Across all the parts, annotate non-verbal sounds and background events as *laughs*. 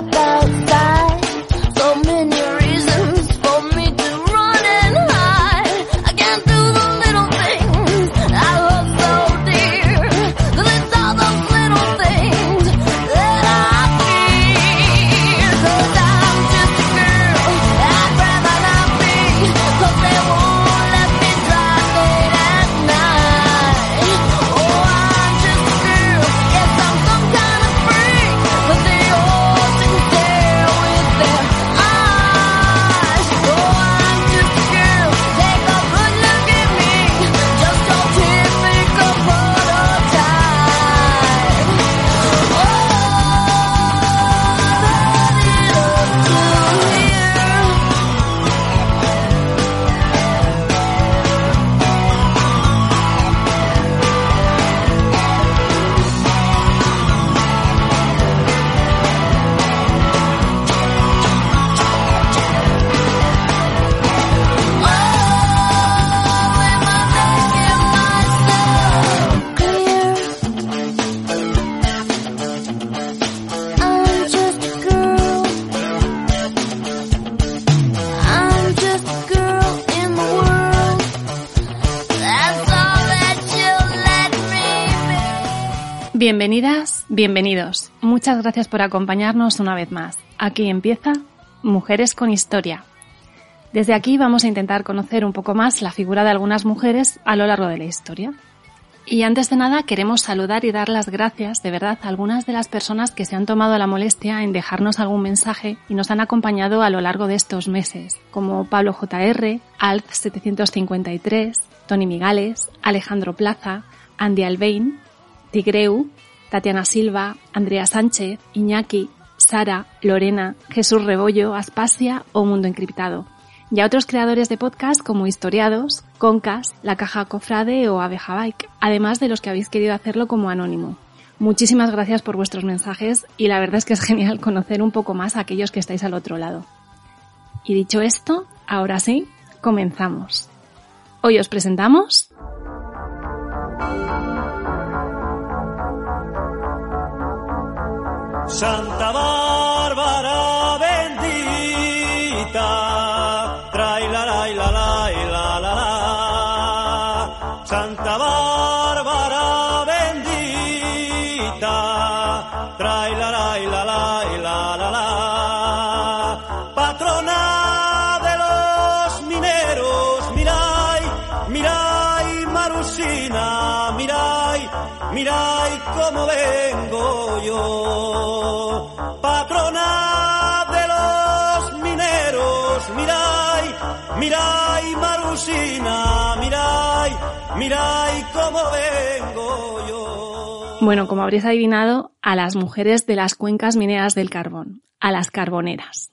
that I Bienvenidas, bienvenidos. Muchas gracias por acompañarnos una vez más. Aquí empieza Mujeres con Historia. Desde aquí vamos a intentar conocer un poco más la figura de algunas mujeres a lo largo de la historia. Y antes de nada queremos saludar y dar las gracias de verdad a algunas de las personas que se han tomado la molestia en dejarnos algún mensaje y nos han acompañado a lo largo de estos meses, como Pablo JR, Alf753, Tony Migales, Alejandro Plaza, Andy Albain, Tigreu, Tatiana Silva, Andrea Sánchez, Iñaki, Sara, Lorena, Jesús Rebollo, Aspasia o Mundo Encriptado. Y a otros creadores de podcast como Historiados, Concas, La Caja Cofrade o Abeja Bike, además de los que habéis querido hacerlo como anónimo. Muchísimas gracias por vuestros mensajes y la verdad es que es *laughs* genial conocer un poco más a aquellos que estáis al otro lado. Y dicho esto, ahora sí, comenzamos. Hoy os presentamos Santa Bárbara Marusina, mirai, mirai cómo vengo yo. Bueno, como habréis adivinado, a las mujeres de las cuencas mineras del carbón, a las carboneras.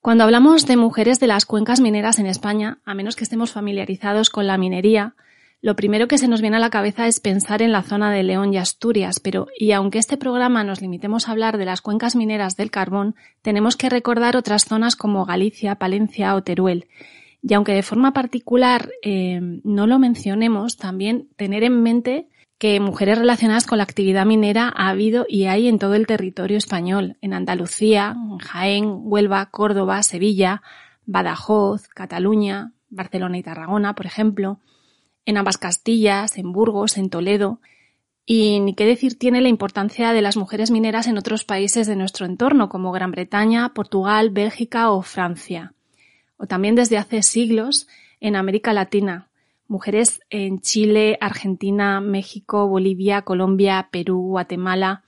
Cuando hablamos de mujeres de las cuencas mineras en España, a menos que estemos familiarizados con la minería, lo primero que se nos viene a la cabeza es pensar en la zona de León y Asturias, pero y aunque este programa nos limitemos a hablar de las cuencas mineras del carbón, tenemos que recordar otras zonas como Galicia, Palencia o Teruel. Y aunque de forma particular eh, no lo mencionemos, también tener en mente que mujeres relacionadas con la actividad minera ha habido y hay en todo el territorio español, en Andalucía, Jaén, Huelva, Córdoba, Sevilla, Badajoz, Cataluña, Barcelona y Tarragona, por ejemplo, en ambas Castillas, en Burgos, en Toledo. Y ni qué decir tiene la importancia de las mujeres mineras en otros países de nuestro entorno, como Gran Bretaña, Portugal, Bélgica o Francia. O también desde hace siglos en América Latina, mujeres en Chile, Argentina, México, Bolivia, Colombia, Perú, Guatemala,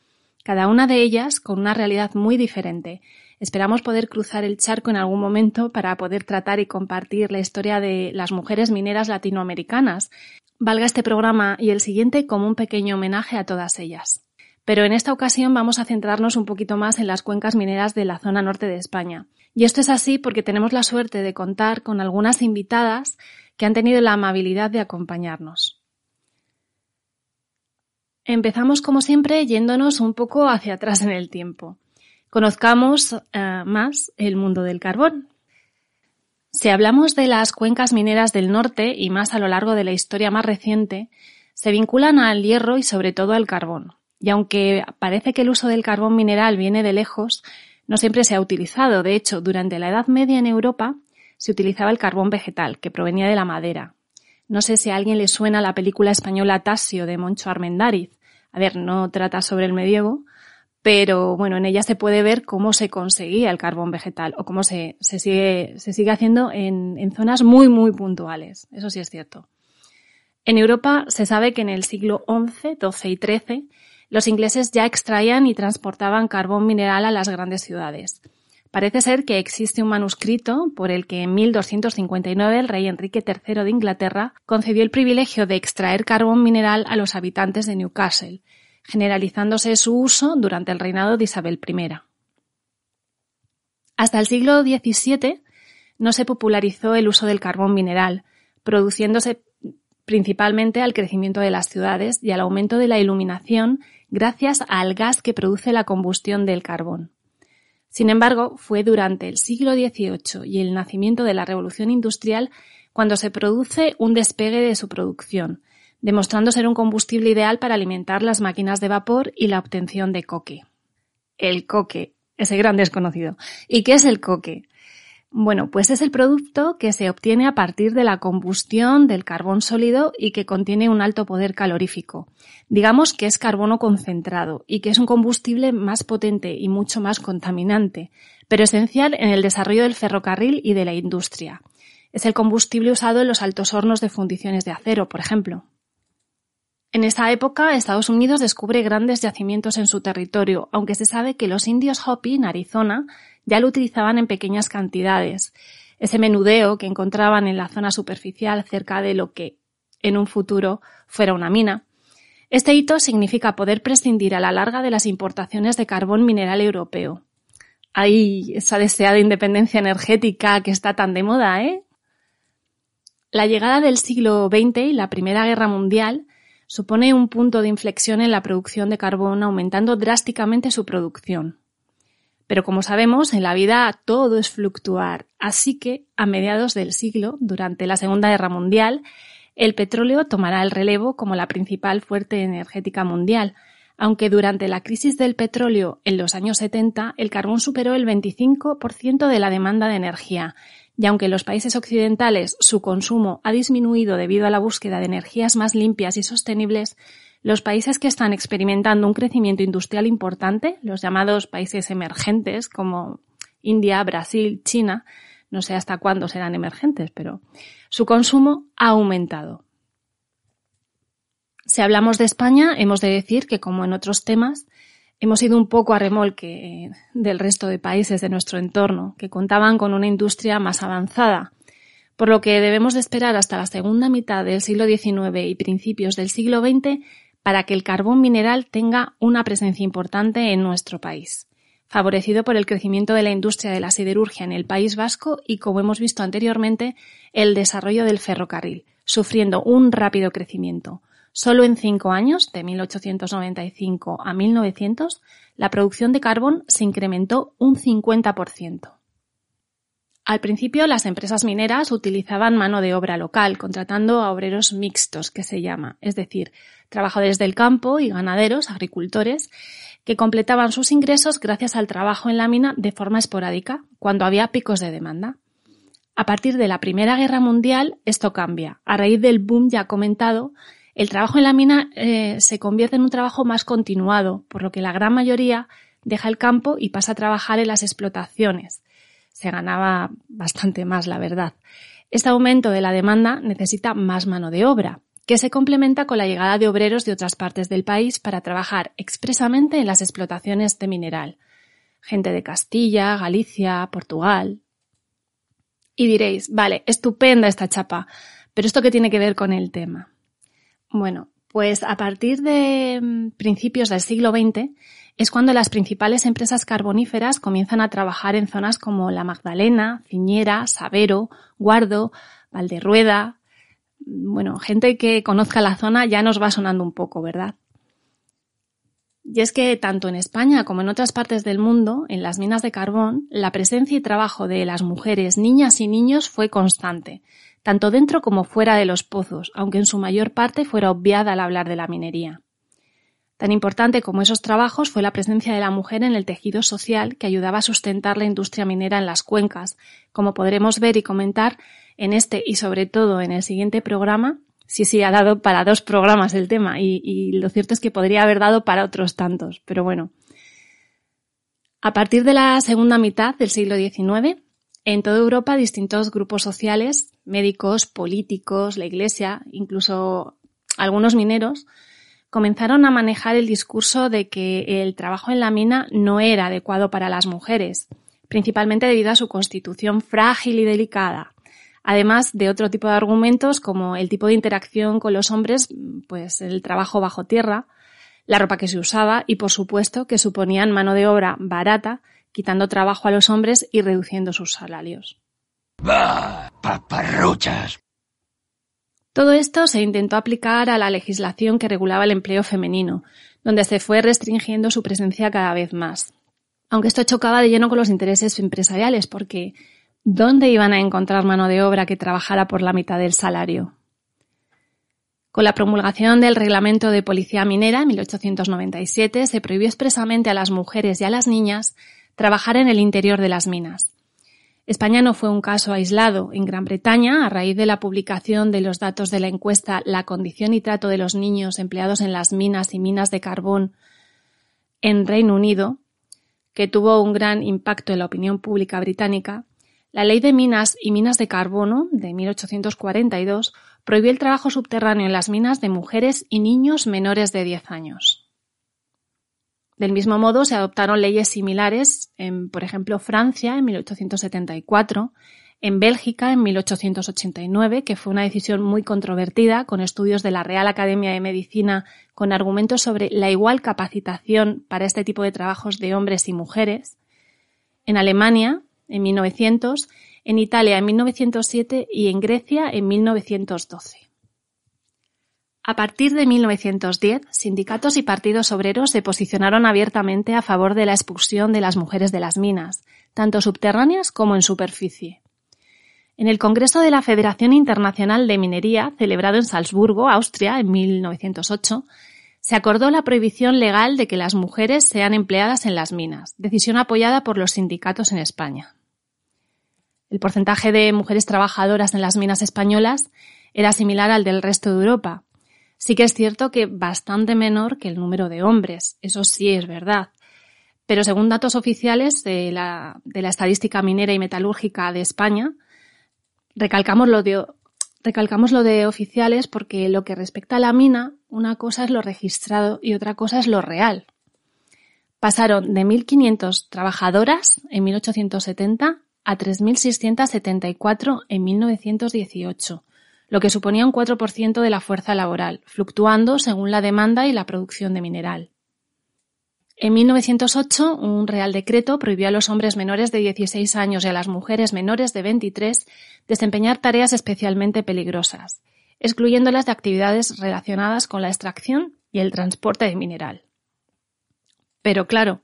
cada una de ellas con una realidad muy diferente. Esperamos poder cruzar el charco en algún momento para poder tratar y compartir la historia de las mujeres mineras latinoamericanas. Valga este programa y el siguiente como un pequeño homenaje a todas ellas. Pero en esta ocasión vamos a centrarnos un poquito más en las cuencas mineras de la zona norte de España. Y esto es así porque tenemos la suerte de contar con algunas invitadas que han tenido la amabilidad de acompañarnos. Empezamos, como siempre, yéndonos un poco hacia atrás en el tiempo. Conozcamos eh, más el mundo del carbón. Si hablamos de las cuencas mineras del norte y más a lo largo de la historia más reciente, se vinculan al hierro y sobre todo al carbón. Y aunque parece que el uso del carbón mineral viene de lejos, no siempre se ha utilizado. De hecho, durante la Edad Media en Europa se utilizaba el carbón vegetal, que provenía de la madera. No sé si a alguien le suena la película española Tasio de Moncho Armendáriz. A ver, no trata sobre el medievo, pero bueno, en ella se puede ver cómo se conseguía el carbón vegetal o cómo se, se, sigue, se sigue haciendo en, en zonas muy, muy puntuales. Eso sí es cierto. En Europa se sabe que en el siglo XI, XII y XIII los ingleses ya extraían y transportaban carbón mineral a las grandes ciudades. Parece ser que existe un manuscrito por el que en 1259 el rey Enrique III de Inglaterra concedió el privilegio de extraer carbón mineral a los habitantes de Newcastle, generalizándose su uso durante el reinado de Isabel I. Hasta el siglo XVII no se popularizó el uso del carbón mineral, produciéndose principalmente al crecimiento de las ciudades y al aumento de la iluminación gracias al gas que produce la combustión del carbón. Sin embargo, fue durante el siglo XVIII y el nacimiento de la Revolución Industrial cuando se produce un despegue de su producción, demostrando ser un combustible ideal para alimentar las máquinas de vapor y la obtención de coque. El coque, ese gran desconocido. ¿Y qué es el coque? Bueno, pues es el producto que se obtiene a partir de la combustión del carbón sólido y que contiene un alto poder calorífico. Digamos que es carbono concentrado y que es un combustible más potente y mucho más contaminante, pero esencial en el desarrollo del ferrocarril y de la industria. Es el combustible usado en los altos hornos de fundiciones de acero, por ejemplo. En esa época, Estados Unidos descubre grandes yacimientos en su territorio, aunque se sabe que los indios Hopi en Arizona ya lo utilizaban en pequeñas cantidades. Ese menudeo que encontraban en la zona superficial cerca de lo que en un futuro fuera una mina. Este hito significa poder prescindir a la larga de las importaciones de carbón mineral europeo. Hay esa deseada independencia energética que está tan de moda, ¿eh? La llegada del siglo XX y la Primera Guerra Mundial supone un punto de inflexión en la producción de carbón, aumentando drásticamente su producción. Pero como sabemos, en la vida todo es fluctuar, así que a mediados del siglo, durante la Segunda Guerra Mundial, el petróleo tomará el relevo como la principal fuente energética mundial, aunque durante la crisis del petróleo en los años 70 el carbón superó el 25% de la demanda de energía, y aunque en los países occidentales su consumo ha disminuido debido a la búsqueda de energías más limpias y sostenibles, los países que están experimentando un crecimiento industrial importante, los llamados países emergentes como India, Brasil, China, no sé hasta cuándo serán emergentes, pero su consumo ha aumentado. Si hablamos de España, hemos de decir que, como en otros temas, hemos ido un poco a remolque del resto de países de nuestro entorno, que contaban con una industria más avanzada, por lo que debemos de esperar hasta la segunda mitad del siglo XIX y principios del siglo XX para que el carbón mineral tenga una presencia importante en nuestro país, favorecido por el crecimiento de la industria de la siderurgia en el País Vasco y, como hemos visto anteriormente, el desarrollo del ferrocarril, sufriendo un rápido crecimiento. Solo en cinco años, de 1895 a 1900, la producción de carbón se incrementó un 50%. Al principio las empresas mineras utilizaban mano de obra local, contratando a obreros mixtos, que se llama, es decir, trabajadores del campo y ganaderos, agricultores, que completaban sus ingresos gracias al trabajo en la mina de forma esporádica, cuando había picos de demanda. A partir de la Primera Guerra Mundial esto cambia. A raíz del boom ya comentado, el trabajo en la mina eh, se convierte en un trabajo más continuado, por lo que la gran mayoría deja el campo y pasa a trabajar en las explotaciones, se ganaba bastante más, la verdad. Este aumento de la demanda necesita más mano de obra, que se complementa con la llegada de obreros de otras partes del país para trabajar expresamente en las explotaciones de mineral. gente de Castilla, Galicia, Portugal. Y diréis, vale, estupenda esta chapa, pero ¿esto qué tiene que ver con el tema? Bueno, pues a partir de mm, principios del siglo XX es cuando las principales empresas carboníferas comienzan a trabajar en zonas como La Magdalena, Ciñera, Sabero, Guardo, Valderrueda. Bueno, gente que conozca la zona ya nos va sonando un poco, ¿verdad? Y es que tanto en España como en otras partes del mundo, en las minas de carbón, la presencia y trabajo de las mujeres, niñas y niños fue constante, tanto dentro como fuera de los pozos, aunque en su mayor parte fuera obviada al hablar de la minería. Tan importante como esos trabajos fue la presencia de la mujer en el tejido social que ayudaba a sustentar la industria minera en las cuencas, como podremos ver y comentar en este y sobre todo en el siguiente programa. Sí, sí, ha dado para dos programas el tema y, y lo cierto es que podría haber dado para otros tantos, pero bueno. A partir de la segunda mitad del siglo XIX, en toda Europa distintos grupos sociales, médicos, políticos, la Iglesia, incluso algunos mineros, comenzaron a manejar el discurso de que el trabajo en la mina no era adecuado para las mujeres, principalmente debido a su constitución frágil y delicada, además de otro tipo de argumentos como el tipo de interacción con los hombres, pues el trabajo bajo tierra, la ropa que se usaba y por supuesto que suponían mano de obra barata, quitando trabajo a los hombres y reduciendo sus salarios. ¡Bah! ¡Paparruchas! Todo esto se intentó aplicar a la legislación que regulaba el empleo femenino, donde se fue restringiendo su presencia cada vez más. Aunque esto chocaba de lleno con los intereses empresariales, porque ¿dónde iban a encontrar mano de obra que trabajara por la mitad del salario? Con la promulgación del Reglamento de Policía Minera en 1897 se prohibió expresamente a las mujeres y a las niñas trabajar en el interior de las minas. España no fue un caso aislado. En Gran Bretaña, a raíz de la publicación de los datos de la encuesta La condición y trato de los niños empleados en las minas y minas de carbón en Reino Unido, que tuvo un gran impacto en la opinión pública británica, la Ley de Minas y Minas de Carbono de 1842 prohibió el trabajo subterráneo en las minas de mujeres y niños menores de 10 años. Del mismo modo, se adoptaron leyes similares en, por ejemplo, Francia en 1874, en Bélgica en 1889, que fue una decisión muy controvertida, con estudios de la Real Academia de Medicina con argumentos sobre la igual capacitación para este tipo de trabajos de hombres y mujeres, en Alemania en 1900, en Italia en 1907 y en Grecia en 1912. A partir de 1910, sindicatos y partidos obreros se posicionaron abiertamente a favor de la expulsión de las mujeres de las minas, tanto subterráneas como en superficie. En el Congreso de la Federación Internacional de Minería, celebrado en Salzburgo, Austria, en 1908, se acordó la prohibición legal de que las mujeres sean empleadas en las minas, decisión apoyada por los sindicatos en España. El porcentaje de mujeres trabajadoras en las minas españolas era similar al del resto de Europa, Sí que es cierto que bastante menor que el número de hombres, eso sí es verdad. Pero según datos oficiales de la, de la estadística minera y metalúrgica de España, recalcamos lo de, recalcamos lo de oficiales porque lo que respecta a la mina, una cosa es lo registrado y otra cosa es lo real. Pasaron de 1.500 trabajadoras en 1870 a 3.674 en 1918, lo que suponía un 4% de la fuerza laboral, fluctuando según la demanda y la producción de mineral. En 1908, un Real Decreto prohibió a los hombres menores de 16 años y a las mujeres menores de 23 desempeñar tareas especialmente peligrosas, excluyéndolas de actividades relacionadas con la extracción y el transporte de mineral. Pero claro,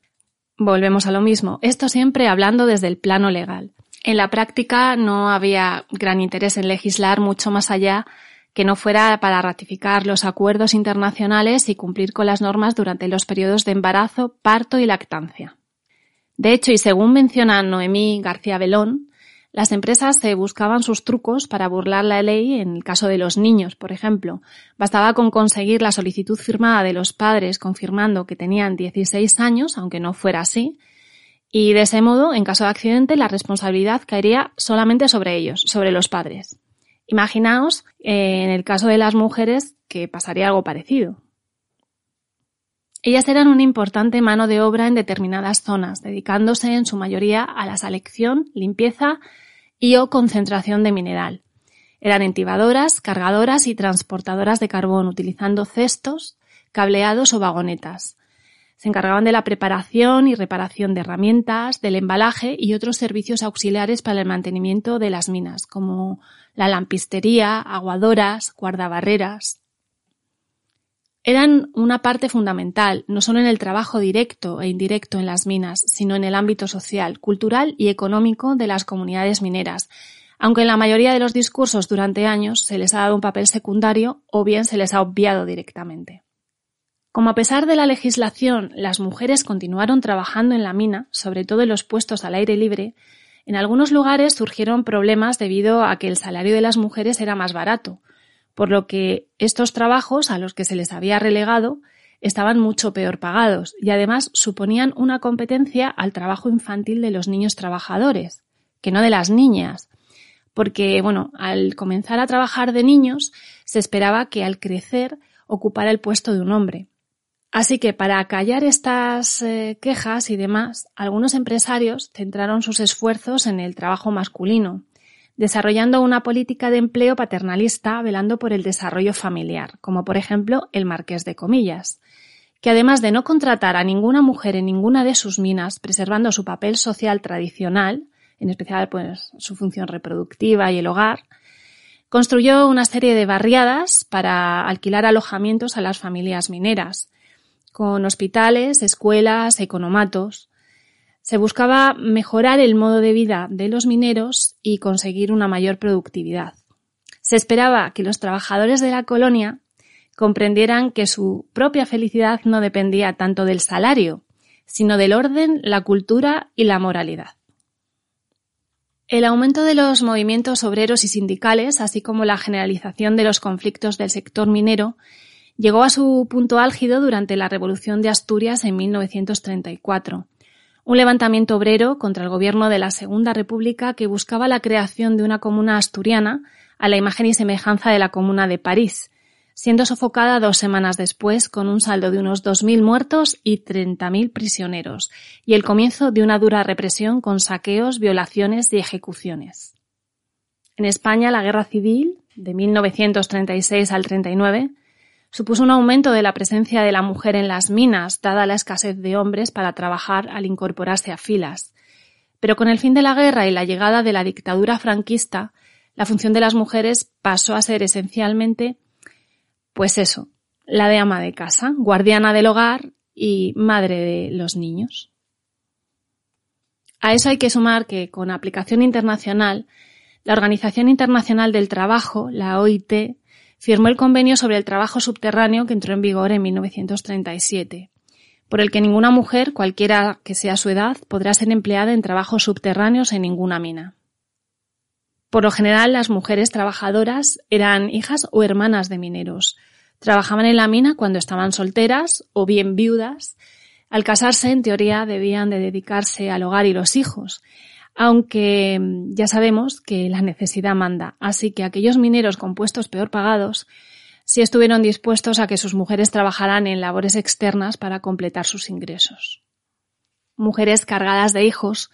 volvemos a lo mismo, esto siempre hablando desde el plano legal. En la práctica no había gran interés en legislar mucho más allá que no fuera para ratificar los acuerdos internacionales y cumplir con las normas durante los periodos de embarazo, parto y lactancia. De hecho, y según menciona Noemí García Belón, las empresas se buscaban sus trucos para burlar la ley en el caso de los niños, por ejemplo. Bastaba con conseguir la solicitud firmada de los padres confirmando que tenían 16 años, aunque no fuera así, y de ese modo, en caso de accidente, la responsabilidad caería solamente sobre ellos, sobre los padres. Imaginaos, eh, en el caso de las mujeres, que pasaría algo parecido. Ellas eran una importante mano de obra en determinadas zonas, dedicándose en su mayoría a la selección, limpieza y o concentración de mineral. Eran entibadoras, cargadoras y transportadoras de carbón, utilizando cestos, cableados o vagonetas. Se encargaban de la preparación y reparación de herramientas, del embalaje y otros servicios auxiliares para el mantenimiento de las minas, como la lampistería, aguadoras, guardabarreras. Eran una parte fundamental, no solo en el trabajo directo e indirecto en las minas, sino en el ámbito social, cultural y económico de las comunidades mineras, aunque en la mayoría de los discursos durante años se les ha dado un papel secundario o bien se les ha obviado directamente. Como a pesar de la legislación las mujeres continuaron trabajando en la mina, sobre todo en los puestos al aire libre, en algunos lugares surgieron problemas debido a que el salario de las mujeres era más barato, por lo que estos trabajos a los que se les había relegado estaban mucho peor pagados y además suponían una competencia al trabajo infantil de los niños trabajadores, que no de las niñas, porque, bueno, al comenzar a trabajar de niños se esperaba que al crecer ocupara el puesto de un hombre. Así que para acallar estas eh, quejas y demás, algunos empresarios centraron sus esfuerzos en el trabajo masculino, desarrollando una política de empleo paternalista velando por el desarrollo familiar, como por ejemplo el Marqués de Comillas, que además de no contratar a ninguna mujer en ninguna de sus minas, preservando su papel social tradicional, en especial pues su función reproductiva y el hogar, construyó una serie de barriadas para alquilar alojamientos a las familias mineras, con hospitales, escuelas, economatos. Se buscaba mejorar el modo de vida de los mineros y conseguir una mayor productividad. Se esperaba que los trabajadores de la colonia comprendieran que su propia felicidad no dependía tanto del salario, sino del orden, la cultura y la moralidad. El aumento de los movimientos obreros y sindicales, así como la generalización de los conflictos del sector minero, llegó a su punto álgido durante la Revolución de Asturias en 1934, un levantamiento obrero contra el gobierno de la Segunda República que buscaba la creación de una comuna asturiana a la imagen y semejanza de la comuna de París, siendo sofocada dos semanas después con un saldo de unos 2.000 muertos y 30.000 prisioneros, y el comienzo de una dura represión con saqueos, violaciones y ejecuciones. En España, la guerra civil, de 1936 al 39, supuso un aumento de la presencia de la mujer en las minas, dada la escasez de hombres para trabajar al incorporarse a filas. Pero con el fin de la guerra y la llegada de la dictadura franquista, la función de las mujeres pasó a ser esencialmente, pues eso, la de ama de casa, guardiana del hogar y madre de los niños. A eso hay que sumar que, con aplicación internacional, la Organización Internacional del Trabajo, la OIT, firmó el convenio sobre el trabajo subterráneo que entró en vigor en 1937, por el que ninguna mujer, cualquiera que sea su edad, podrá ser empleada en trabajos subterráneos en ninguna mina. Por lo general, las mujeres trabajadoras eran hijas o hermanas de mineros. Trabajaban en la mina cuando estaban solteras o bien viudas. Al casarse, en teoría, debían de dedicarse al hogar y los hijos, aunque mm, ya sabemos que la necesidad manda, así que aquellos mineros con puestos peor pagados sí estuvieron dispuestos a que sus mujeres trabajaran en labores externas para completar sus ingresos. Mujeres cargadas de hijos,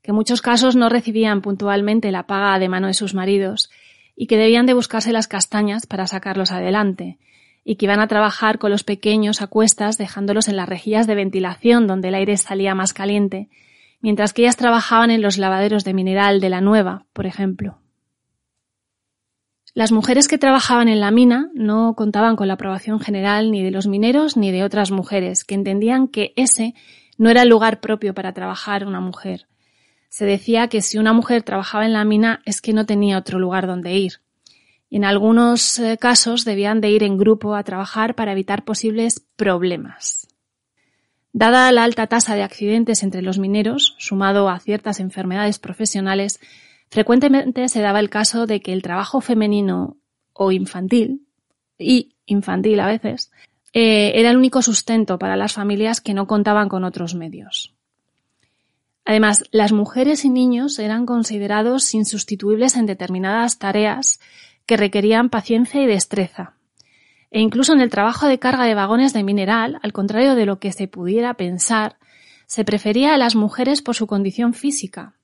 que en muchos casos no recibían puntualmente la paga de mano de sus maridos y que debían de buscarse las castañas para sacarlos adelante, y que iban a trabajar con los pequeños a cuestas dejándolos en las rejillas de ventilación donde el aire salía más caliente mientras que ellas trabajaban en los lavaderos de mineral de la Nueva, por ejemplo. Las mujeres que trabajaban en la mina no contaban con la aprobación general ni de los mineros ni de otras mujeres, que entendían que ese no era el lugar propio para trabajar una mujer. Se decía que si una mujer trabajaba en la mina es que no tenía otro lugar donde ir. Y en algunos eh, casos debían de ir en grupo a trabajar para evitar posibles problemas. Dada la alta tasa de accidentes entre los mineros, sumado a ciertas enfermedades profesionales, frecuentemente se daba el caso de que el trabajo femenino o infantil, y infantil a veces, eh, era el único sustento para las familias que no contaban con otros medios. Además, las mujeres y niños eran considerados insustituibles en determinadas tareas que requerían paciencia y destreza, E incluso en el trabajo de carga de vagones de mineral, al contrario de lo que se pudiera pensar, se prefería a las mujeres por su condición física.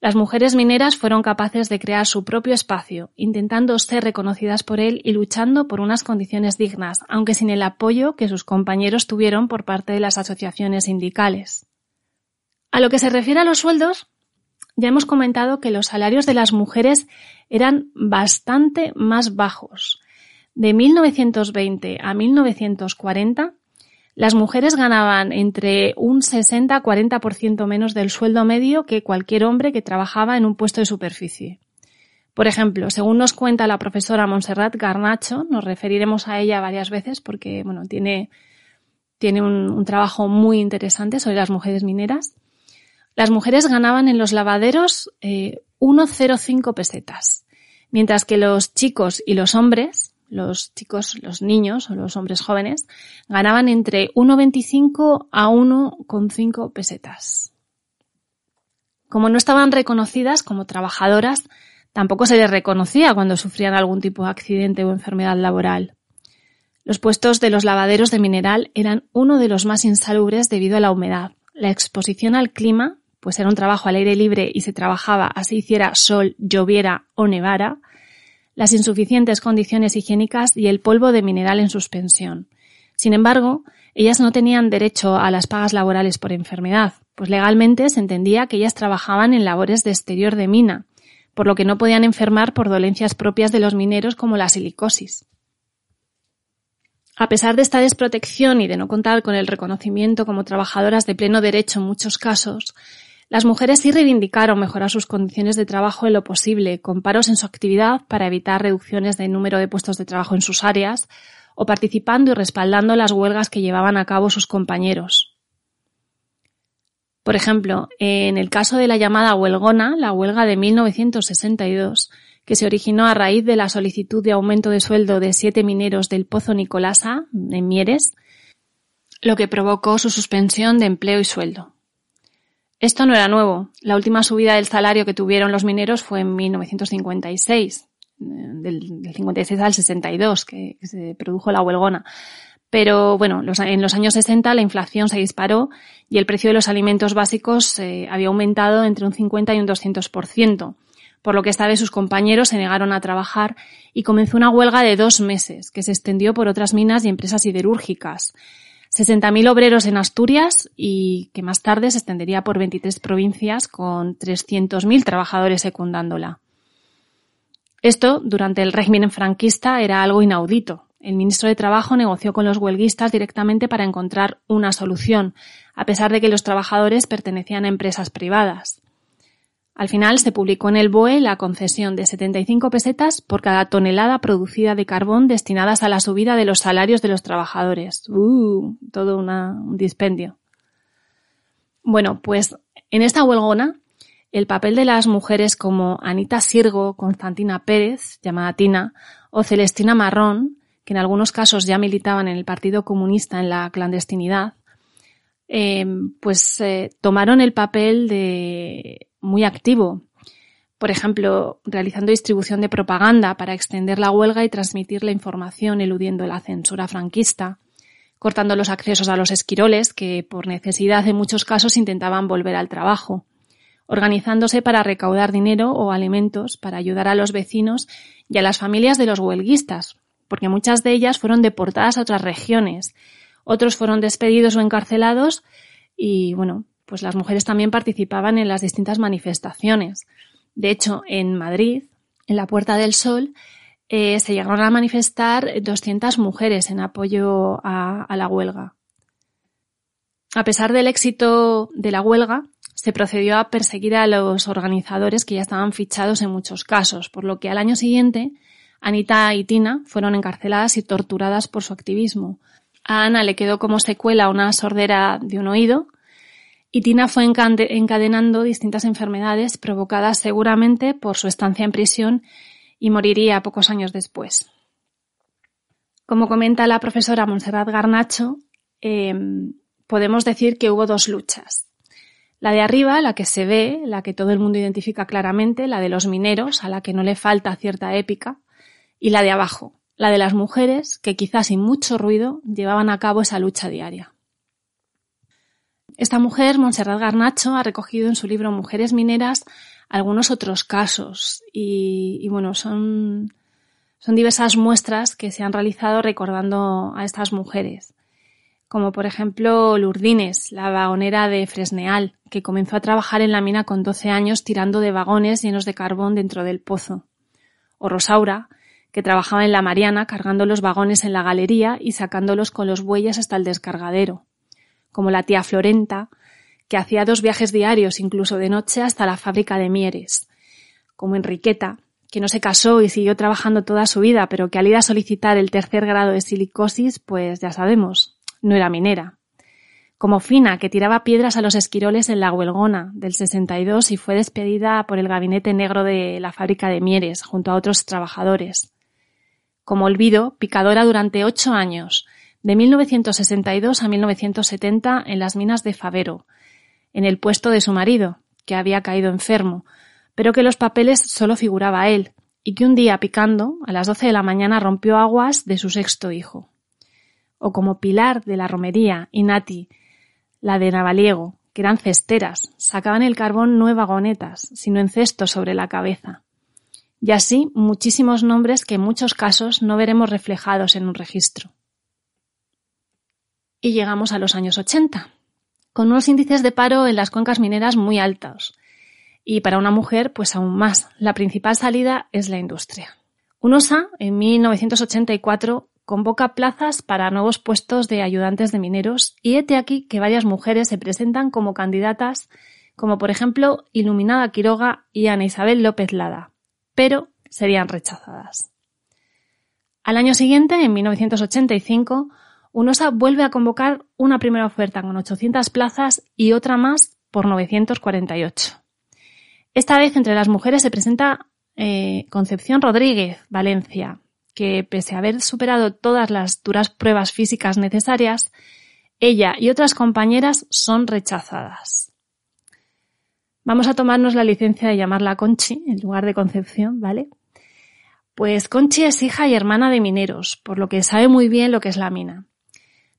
Las mujeres mineras fueron capaces de crear su propio espacio, intentando ser reconocidas por él y luchando por unas condiciones dignas, aunque sin el apoyo que sus compañeros tuvieron por parte de las asociaciones sindicales. A lo que se refiere a los sueldos, ya hemos comentado que los salarios de las mujeres eran bastante más bajos. De 1920 a 1940, las mujeres ganaban entre un 60-40% menos del sueldo medio que cualquier hombre que trabajaba en un puesto de superficie. Por ejemplo, según nos cuenta la profesora Montserrat Garnacho, nos referiremos a ella varias veces porque bueno, tiene, tiene un, trabajo muy interesante sobre las mujeres mineras. Las mujeres ganaban en los lavaderos eh, 1,05 pesetas, mientras que los chicos y los hombres, los chicos, los niños o los hombres jóvenes, ganaban entre 1,25 a 1,5 pesetas. Como no estaban reconocidas como trabajadoras, tampoco se les reconocía cuando sufrían algún tipo de accidente o enfermedad laboral. Los puestos de los lavaderos de mineral eran uno de los más insalubres debido a la humedad, la exposición al clima pues era un trabajo al aire libre y se trabajaba así hiciera sol, lloviera o nevara, las insuficientes condiciones higiénicas y el polvo de mineral en suspensión. Sin embargo, ellas no tenían derecho a las pagas laborales por enfermedad, pues legalmente se entendía que ellas trabajaban en labores de exterior de mina, por lo que no podían enfermar por dolencias propias de los mineros como la silicosis. A pesar de esta desprotección y de no contar con el reconocimiento como trabajadoras de pleno derecho en muchos casos, las mujeres sí reivindicaron mejorar sus condiciones de trabajo en lo posible, con paros en su actividad para evitar reducciones de número de puestos de trabajo en sus áreas, o participando y respaldando las huelgas que llevaban a cabo sus compañeros. Por ejemplo, en el caso de la llamada huelgona, la huelga de 1962, que se originó a raíz de la solicitud de aumento de sueldo de siete mineros del Pozo Nicolasa, en Mieres, lo que provocó su suspensión de empleo y sueldo. Esto no era nuevo. La última subida del salario que tuvieron los mineros fue en 1956, eh, del, 56 al 62, que, se produjo la huelgona. Pero bueno, en los años 60 la inflación se disparó y el precio de los alimentos básicos eh, había aumentado entre un 50 y un 200%, por lo que esta vez sus compañeros se negaron a trabajar y comenzó una huelga de dos meses, que se extendió por otras minas y empresas siderúrgicas. 60.000 obreros en Asturias y que más tarde se extendería por 23 provincias con 300.000 trabajadores secundándola. Esto, durante el régimen franquista, era algo inaudito. El ministro de Trabajo negoció con los huelguistas directamente para encontrar una solución, a pesar de que los trabajadores pertenecían a empresas privadas. Al final se publicó en el BOE la concesión de 75 pesetas por cada tonelada producida de carbón destinadas a la subida de los salarios de los trabajadores. Uh, todo un dispendio. Bueno, pues en esta huelgona, el papel de las mujeres como Anita Sirgo, Constantina Pérez, llamada Tina, o Celestina Marrón, que en algunos casos ya militaban en el Partido Comunista en la clandestinidad, eh, pues eh, tomaron el papel de muy activo. Por ejemplo, realizando distribución de propaganda para extender la huelga y transmitir la información eludiendo la censura franquista, cortando los accesos a los esquiroles que por necesidad en muchos casos intentaban volver al trabajo, organizándose para recaudar dinero o alimentos para ayudar a los vecinos y a las familias de los huelguistas, porque muchas de ellas fueron deportadas a otras regiones, otros fueron despedidos o encarcelados y bueno, pues las mujeres también participaban en las distintas manifestaciones. De hecho, en Madrid, en la Puerta del Sol, eh, se llegaron a manifestar 200 mujeres en apoyo a, a la huelga. A pesar del éxito de la huelga, se procedió a perseguir a los organizadores que ya estaban fichados en muchos casos, por lo que al año siguiente Anita y Tina fueron encarceladas y torturadas por su activismo. A Ana le quedó como secuela una sordera de un oído y Tina fue encadenando distintas enfermedades provocadas seguramente por su estancia en prisión y moriría pocos años después. Como comenta la profesora Montserrat Garnacho, eh, podemos decir que hubo dos luchas. La de arriba, la que se ve, la que todo el mundo identifica claramente, la de los mineros, a la que no le falta cierta épica, y la de abajo, la de las mujeres que quizás sin mucho ruido llevaban a cabo esa lucha diaria. Esta mujer, Montserrat Garnacho, ha recogido en su libro Mujeres Mineras algunos otros casos y, bueno, son, son diversas muestras que se han realizado recordando a estas mujeres como por ejemplo Lurdines, la vagonera de Fresneal, que comenzó a trabajar en la mina con 12 años tirando de vagones llenos de carbón dentro del pozo. O Rosaura, que trabajaba en la Mariana cargando los vagones en la galería y sacándolos con los bueyes hasta el descargadero. Como la tía Florenta, que hacía dos viajes diarios, incluso de noche, hasta la fábrica de Mieres. Como Enriqueta, que no se casó y siguió trabajando toda su vida, pero que al ir a solicitar el tercer grado de silicosis, pues ya sabemos, no era minera. Como Fina, que tiraba piedras a los esquiroles en la Huelgona del 62 y fue despedida por el gabinete negro de la fábrica de Mieres junto a otros trabajadores. Como Olvido, picadora durante ocho años, de 1962 a 1970 en las minas de Favero, en el puesto de su marido, que había caído enfermo, pero que los papeles solo figuraba él, y que un día picando, a las doce de la mañana rompió aguas de su sexto hijo o como Pilar de la Romería y Nati, la de Navaliego, que eran cesteras, sacaban el carbón no vagonetas, sino en cestos sobre la cabeza. Y así muchísimos nombres que en muchos casos no veremos reflejados en un registro. Y llegamos a los años 80, con unos índices de paro en las cuencas mineras muy altos. Y para una mujer, pues aún más. La principal salida es la industria. UNOSA, en 1984, convoca plazas para nuevos puestos de ayudantes de mineros y hete aquí que varias mujeres se presentan como candidatas, como por ejemplo Iluminada Quiroga y Ana Isabel López Lada, pero serían rechazadas. Al año siguiente, en 1985, UNOSA vuelve a convocar una primera oferta con 800 plazas y otra más por 948. Esta vez entre las mujeres se presenta eh, Concepción Rodríguez, Valencia, que pese a haber superado todas las duras pruebas físicas necesarias, ella y otras compañeras son rechazadas. Vamos a tomarnos la licencia de llamarla Conchi en lugar de Concepción, ¿vale? Pues Conchi es hija y hermana de mineros, por lo que sabe muy bien lo que es la mina.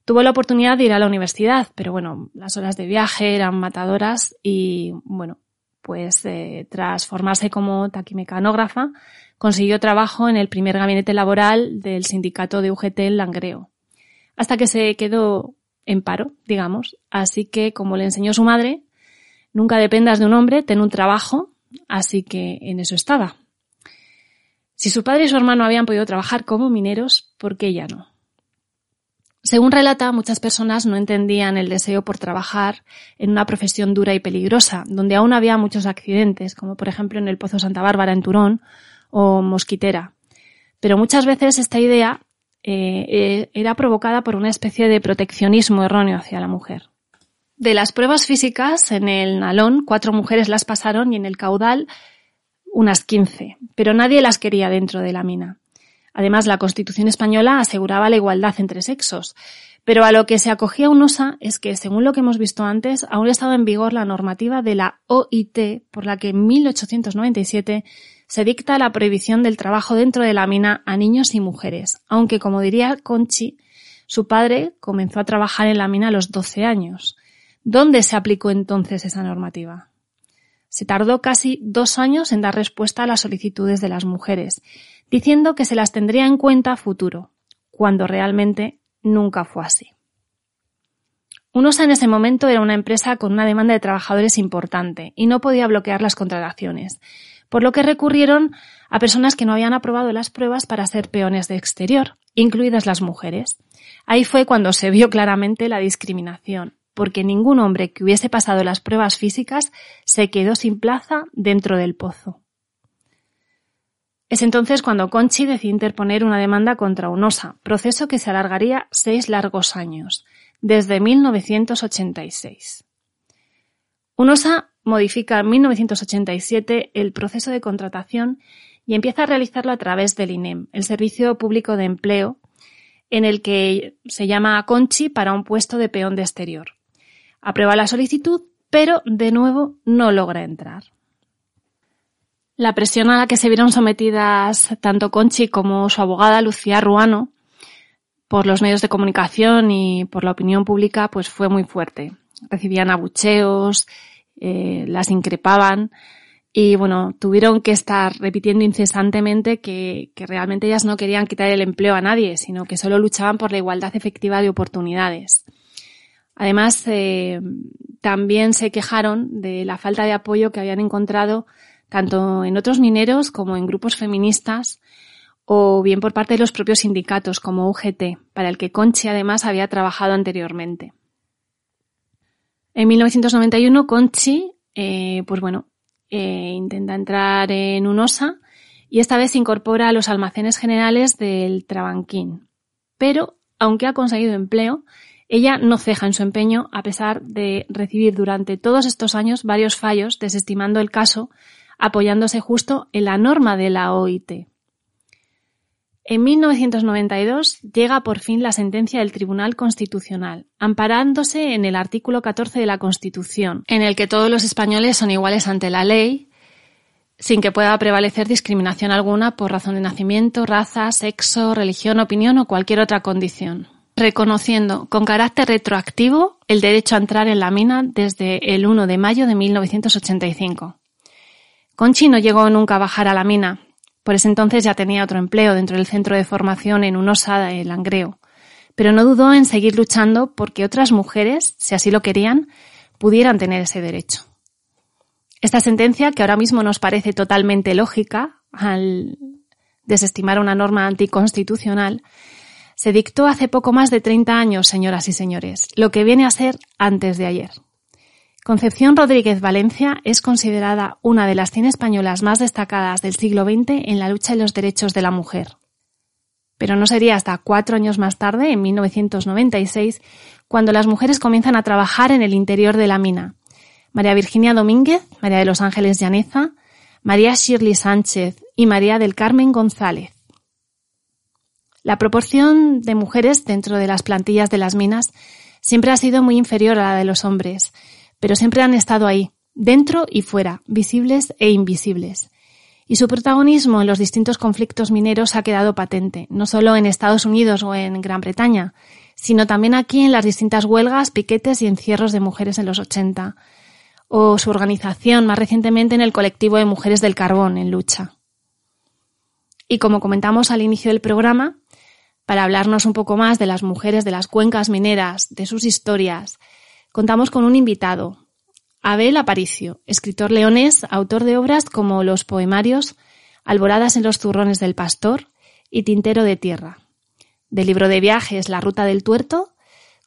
Tuvo la oportunidad de ir a la universidad, pero bueno, las horas de viaje eran matadoras y bueno, pues eh, tras formarse como taquimecanógrafa, consiguió trabajo en el primer gabinete laboral del sindicato de UGT Langreo, hasta que se quedó en paro, digamos. Así que, como le enseñó su madre, nunca dependas de un hombre, ten un trabajo, así que en eso estaba. Si su padre y su hermano habían podido trabajar como mineros, ¿por qué ella no? Según relata, muchas personas no entendían el deseo por trabajar en una profesión dura y peligrosa, donde aún había muchos accidentes, como por ejemplo en el Pozo Santa Bárbara en Turón o Mosquitera. Pero muchas veces esta idea eh, eh, era provocada por una especie de proteccionismo erróneo hacia la mujer. De las pruebas físicas, en el nalón cuatro mujeres las pasaron y en el caudal unas quince, pero nadie las quería dentro de la mina. Además, la Constitución española aseguraba la igualdad entre sexos, pero a lo que se acogía UNOSA es que, según lo que hemos visto antes, aún estaba en vigor la normativa de la OIT, por la que en 1897 se dicta la prohibición del trabajo dentro de la mina a niños y mujeres, aunque, como diría Conchi, su padre comenzó a trabajar en la mina a los 12 años. ¿Dónde se aplicó entonces esa normativa? Se tardó casi dos años en dar respuesta a las solicitudes de las mujeres, diciendo que se las tendría en cuenta a futuro, cuando realmente nunca fue así. UNOSA en ese momento era una empresa con una demanda de trabajadores importante y no podía bloquear las contrataciones, por lo que recurrieron a personas que no habían aprobado las pruebas para ser peones de exterior, incluidas las mujeres. Ahí fue cuando se vio claramente la discriminación, porque ningún hombre que hubiese pasado las pruebas físicas se quedó sin plaza dentro del pozo. Es entonces cuando Conchi decide interponer una demanda contra UNOSA, proceso que se alargaría seis largos años, desde 1986. UNOSA modifica en 1987 el proceso de contratación y empieza a realizarlo a través del INEM, el Servicio Público de Empleo, en el que se llama a Conchi para un puesto de peón de exterior. Aprueba la solicitud, pero de nuevo no logra entrar. La presión a la que se vieron sometidas tanto Conchi como su abogada Lucía Ruano por los medios de comunicación y por la opinión pública pues fue muy fuerte. Recibían abucheos, eh, las increpaban y bueno, tuvieron que estar repitiendo incesantemente que, que realmente ellas no querían quitar el empleo a nadie, sino que solo luchaban por la igualdad efectiva de oportunidades. Además, eh, también se quejaron de la falta de apoyo que habían encontrado tanto en otros mineros como en grupos feministas o bien por parte de los propios sindicatos como UGT, para el que Conchi además había trabajado anteriormente. En 1991 Conchi, eh, pues bueno, eh, intenta entrar en UNOSA y esta vez se incorpora a los almacenes generales del Trabanquín. Pero, aunque ha conseguido empleo, ella no ceja en su empeño a pesar de recibir durante todos estos años varios fallos desestimando el caso apoyándose justo en la norma de la OIT. En 1992 llega por fin la sentencia del Tribunal Constitucional, amparándose en el artículo 14 de la Constitución, en el que todos los españoles son iguales ante la ley, sin que pueda prevalecer discriminación alguna por razón de nacimiento, raza, sexo, religión, opinión o cualquier otra condición, reconociendo con carácter retroactivo el derecho a entrar en la mina desde el 1 de mayo de 1985. Conchi no llegó nunca a bajar a la mina. Por ese entonces ya tenía otro empleo dentro del centro de formación en un osada de Langreo. Pero no dudó en seguir luchando porque otras mujeres, si así lo querían, pudieran tener ese derecho. Esta sentencia, que ahora mismo nos parece totalmente lógica al desestimar una norma anticonstitucional, se dictó hace poco más de 30 años, señoras y señores, lo que viene a ser antes de ayer. Concepción Rodríguez Valencia es considerada una de las cien españolas más destacadas del siglo XX en la lucha de los derechos de la mujer. Pero no sería hasta cuatro años más tarde, en 1996, cuando las mujeres comienzan a trabajar en el interior de la mina. María Virginia Domínguez, María de los Ángeles Llaneza, María Shirley Sánchez y María del Carmen González. La proporción de mujeres dentro de las plantillas de las minas siempre ha sido muy inferior a la de los hombres, pero siempre han estado ahí, dentro y fuera, visibles e invisibles. Y su protagonismo en los distintos conflictos mineros ha quedado patente, no solo en Estados Unidos o en Gran Bretaña, sino también aquí en las distintas huelgas, piquetes y encierros de mujeres en los 80, o su organización más recientemente en el colectivo de mujeres del carbón en lucha. Y como comentamos al inicio del programa, para hablarnos un poco más de las mujeres de las cuencas mineras, de sus historias, contamos con un invitado, Abel Aparicio, escritor leonés, autor de obras como los poemarios Alboradas en los zurrones del pastor y Tintero de tierra, del libro de viajes La ruta del tuerto,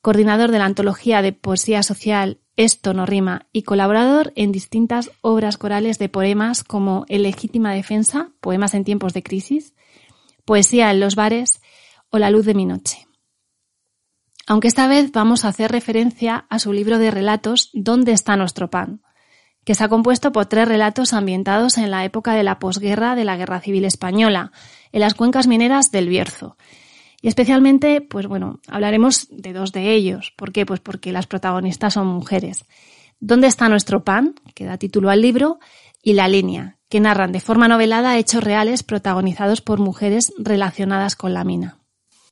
coordinador de la antología de poesía social Esto no rima y colaborador en distintas obras corales de poemas como El legítima defensa, poemas en tiempos de crisis, Poesía en los bares o La luz de mi noche aunque esta vez vamos a hacer referencia a su libro de relatos ¿Dónde está nuestro pan?, que está compuesto por tres relatos ambientados en la época de la posguerra de la Guerra Civil Española, en las cuencas mineras del Bierzo. Y especialmente, pues bueno, hablaremos de dos de ellos. ¿Por qué? Pues porque las protagonistas son mujeres. ¿Dónde está nuestro pan?, que da título al libro, y La línea, que narran de forma novelada hechos reales protagonizados por mujeres relacionadas con la mina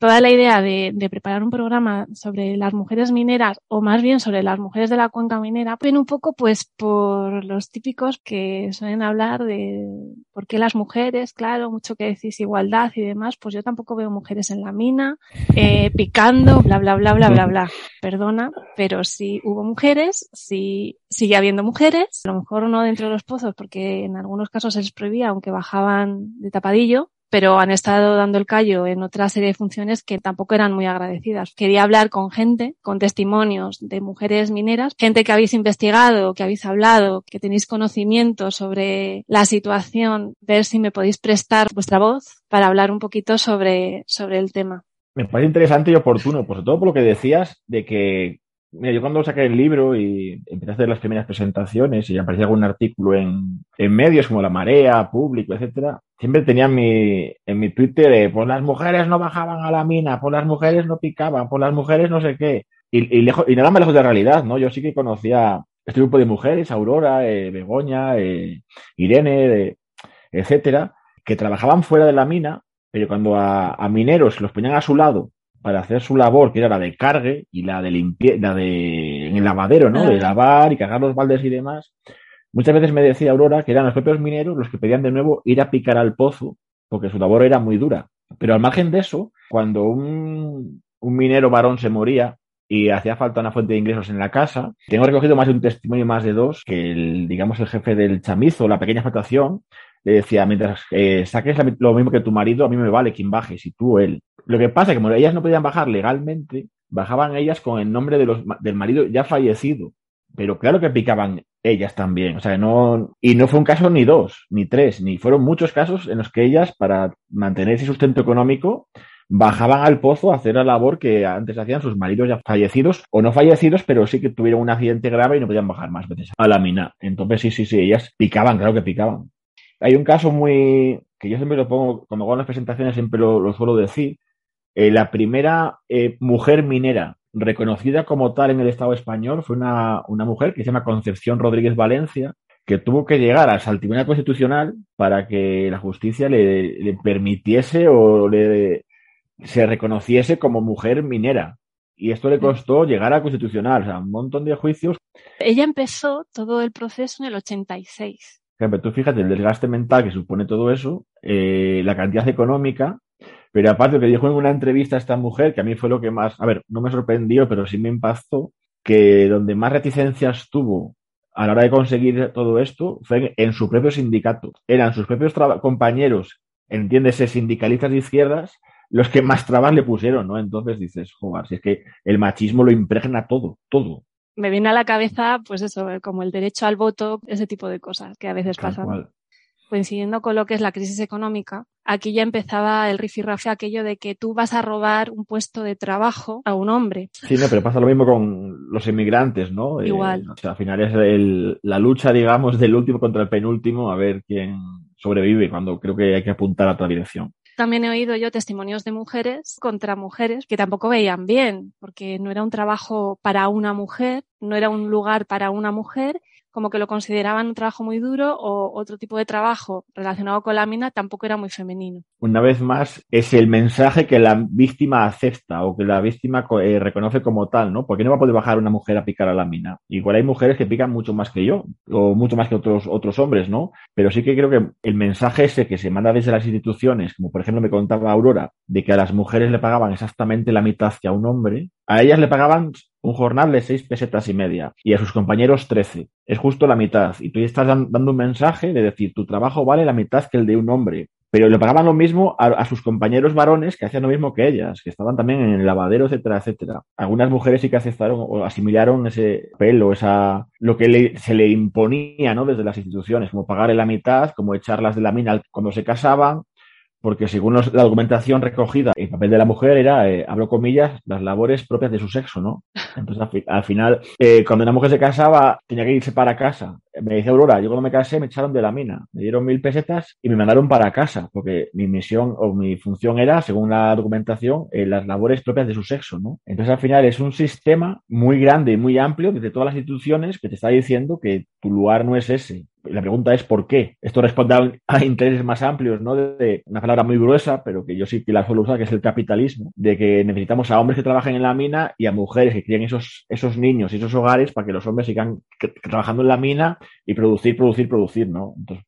toda la idea de, preparar un programa sobre las mujeres mineras o más bien sobre las mujeres de la cuenca minera viene un poco pues por los típicos que suelen hablar de por qué las mujeres, claro, mucho que decís igualdad y demás, pues yo tampoco veo mujeres en la mina, eh, picando, bla, bla, bla, bla, bla, bla. Perdona, pero si hubo mujeres, si sigue habiendo mujeres, a lo mejor no dentro de los pozos porque en algunos casos se les prohibía aunque bajaban de tapadillo, pero han estado dando el callo en otra serie de funciones que tampoco eran muy agradecidas. Quería hablar con gente, con testimonios de mujeres mineras, gente que habéis investigado, que habéis hablado, que tenéis conocimiento sobre la situación, ver si me podéis prestar vuestra voz para hablar un poquito sobre, sobre el tema. Me parece interesante y oportuno, por sobre todo por lo que decías de que Mira, yo cuando saqué el libro y empecé a hacer las primeras presentaciones y aparecía algún artículo en, en medios como La Marea, Público, etcétera, siempre tenía en mi, en mi Twitter, eh, pues las mujeres no bajaban a la mina, pues las mujeres no picaban, pues las mujeres no sé qué. Y, lejos, y nada más lejos de la realidad, ¿no? Yo sí que conocía este grupo de mujeres, Aurora, eh, Begoña, eh, Irene, etcétera, que trabajaban fuera de la mina, pero cuando a, a mineros los ponían a su lado para hacer su labor, que era la de cargue y la de limpieza, la de en el lavadero, ¿no? De lavar y cargar los baldes y demás. Muchas veces me decía Aurora que eran los propios mineros los que pedían de nuevo ir a picar al pozo, porque su labor era muy dura. Pero al margen de eso, cuando un, un minero varón se moría y hacía falta una fuente de ingresos en la casa, tengo recogido más de un testimonio, más de dos, que el, digamos, el jefe del chamizo, la pequeña explotación, le decía, mientras eh, saques lo mismo que tu marido, a mí me vale quien baje, si tú o él. Lo que pasa es que como ellas no podían bajar legalmente, bajaban ellas con el nombre de los, del marido ya fallecido. Pero claro que picaban ellas también. O sea, no, y no fue un caso ni dos, ni tres, ni fueron muchos casos en los que ellas, para mantener ese sustento económico, bajaban al pozo a hacer la labor que antes hacían sus maridos ya fallecidos o no fallecidos, pero sí que tuvieron un accidente grave y no podían bajar más veces a la mina. Entonces, sí, sí, sí, ellas picaban, claro que picaban. Hay un caso muy que yo siempre lo pongo, como hago en las presentaciones, siempre lo, lo suelo decir. Eh, la primera eh, mujer minera reconocida como tal en el Estado español fue una, una mujer que se llama Concepción Rodríguez Valencia, que tuvo que llegar el Tribunal Constitucional para que la justicia le, le permitiese o le, se reconociese como mujer minera. Y esto le costó llegar al Constitucional, o sea, un montón de juicios. Ella empezó todo el proceso en el 86. Ejemplo, tú fíjate el desgaste mental que supone todo eso, eh, la cantidad económica, pero aparte lo que dijo en una entrevista a esta mujer, que a mí fue lo que más, a ver, no me sorprendió, pero sí me impactó, que donde más reticencias tuvo a la hora de conseguir todo esto fue en su propio sindicato. Eran sus propios compañeros, entiéndese, sindicalistas de izquierdas, los que más trabas le pusieron, ¿no? Entonces dices, joder, si es que el machismo lo impregna todo, todo. Me viene a la cabeza, pues eso, como el derecho al voto, ese tipo de cosas que a veces Tal pasan. cual. Coincidiendo con lo que es la crisis económica, aquí ya empezaba el rifirrafe aquello de que tú vas a robar un puesto de trabajo a un hombre. Sí, no, pero pasa lo mismo con los inmigrantes, ¿no? Eh, Igual. o sea, al final es el- la lucha, digamos, del último contra el penúltimo a ver quién sobrevive, cuando creo que hay que apuntar a otra dirección. También he oído yo testimonios de mujeres contra mujeres que tampoco veían bien, porque no era un trabajo para una mujer, no era un lugar para una mujer, como que lo consideraban un trabajo muy duro o otro tipo de trabajo relacionado con la mina tampoco era muy femenino. Una vez más, es el mensaje que la víctima acepta o que la víctima eh, reconoce como tal, ¿no? Porque no va a poder bajar una mujer a picar a la mina. Igual hay mujeres que pican mucho más que yo, o mucho más que otros, otros hombres, ¿no? Pero sí que creo que el mensaje ese que se manda desde las instituciones, como por ejemplo me contaba Aurora, de que a las mujeres le pagaban exactamente la mitad que a un hombre, a ellas le pagaban un jornal de seis pesetas y media y a sus compañeros trece. Es justo la mitad. Y tú estás dan- dando un mensaje de decir, tu trabajo vale la mitad que el de un hombre. Pero le pagaban lo mismo a, a sus compañeros varones que hacían lo mismo que ellas, que estaban también en el lavadero, etcétera, etcétera. Algunas mujeres sí que aceptaron o asimilaron ese pelo, esa, lo que le- se le imponía, ¿no? Desde las instituciones, como pagarle la mitad, como echarlas de la mina cuando se casaban, porque según la documentación recogida, el papel de la mujer era, eh, abro comillas, las labores propias de su sexo, ¿no? Entonces, al final, eh, cuando una mujer se casaba, tenía que irse para casa. Me dice Aurora, yo cuando me casé me echaron de la mina, me dieron mil pesetas y me mandaron para casa, porque mi misión o mi función era, según la documentación, eh, las labores propias de su sexo, ¿no? Entonces, al final, es un sistema muy grande y muy amplio desde todas las instituciones que te está diciendo que tu lugar no es ese. La pregunta es ¿por qué? Esto responde a, intereses más amplios, ¿no? De, de una palabra muy gruesa, pero que yo sí que la suelo usar, que es el capitalismo, de que necesitamos a hombres que trabajen en la mina y a mujeres que críen esos, esos niños y esos hogares para que los hombres sigan trabajando en la mina y producir, producir, producir, ¿no? Entonces,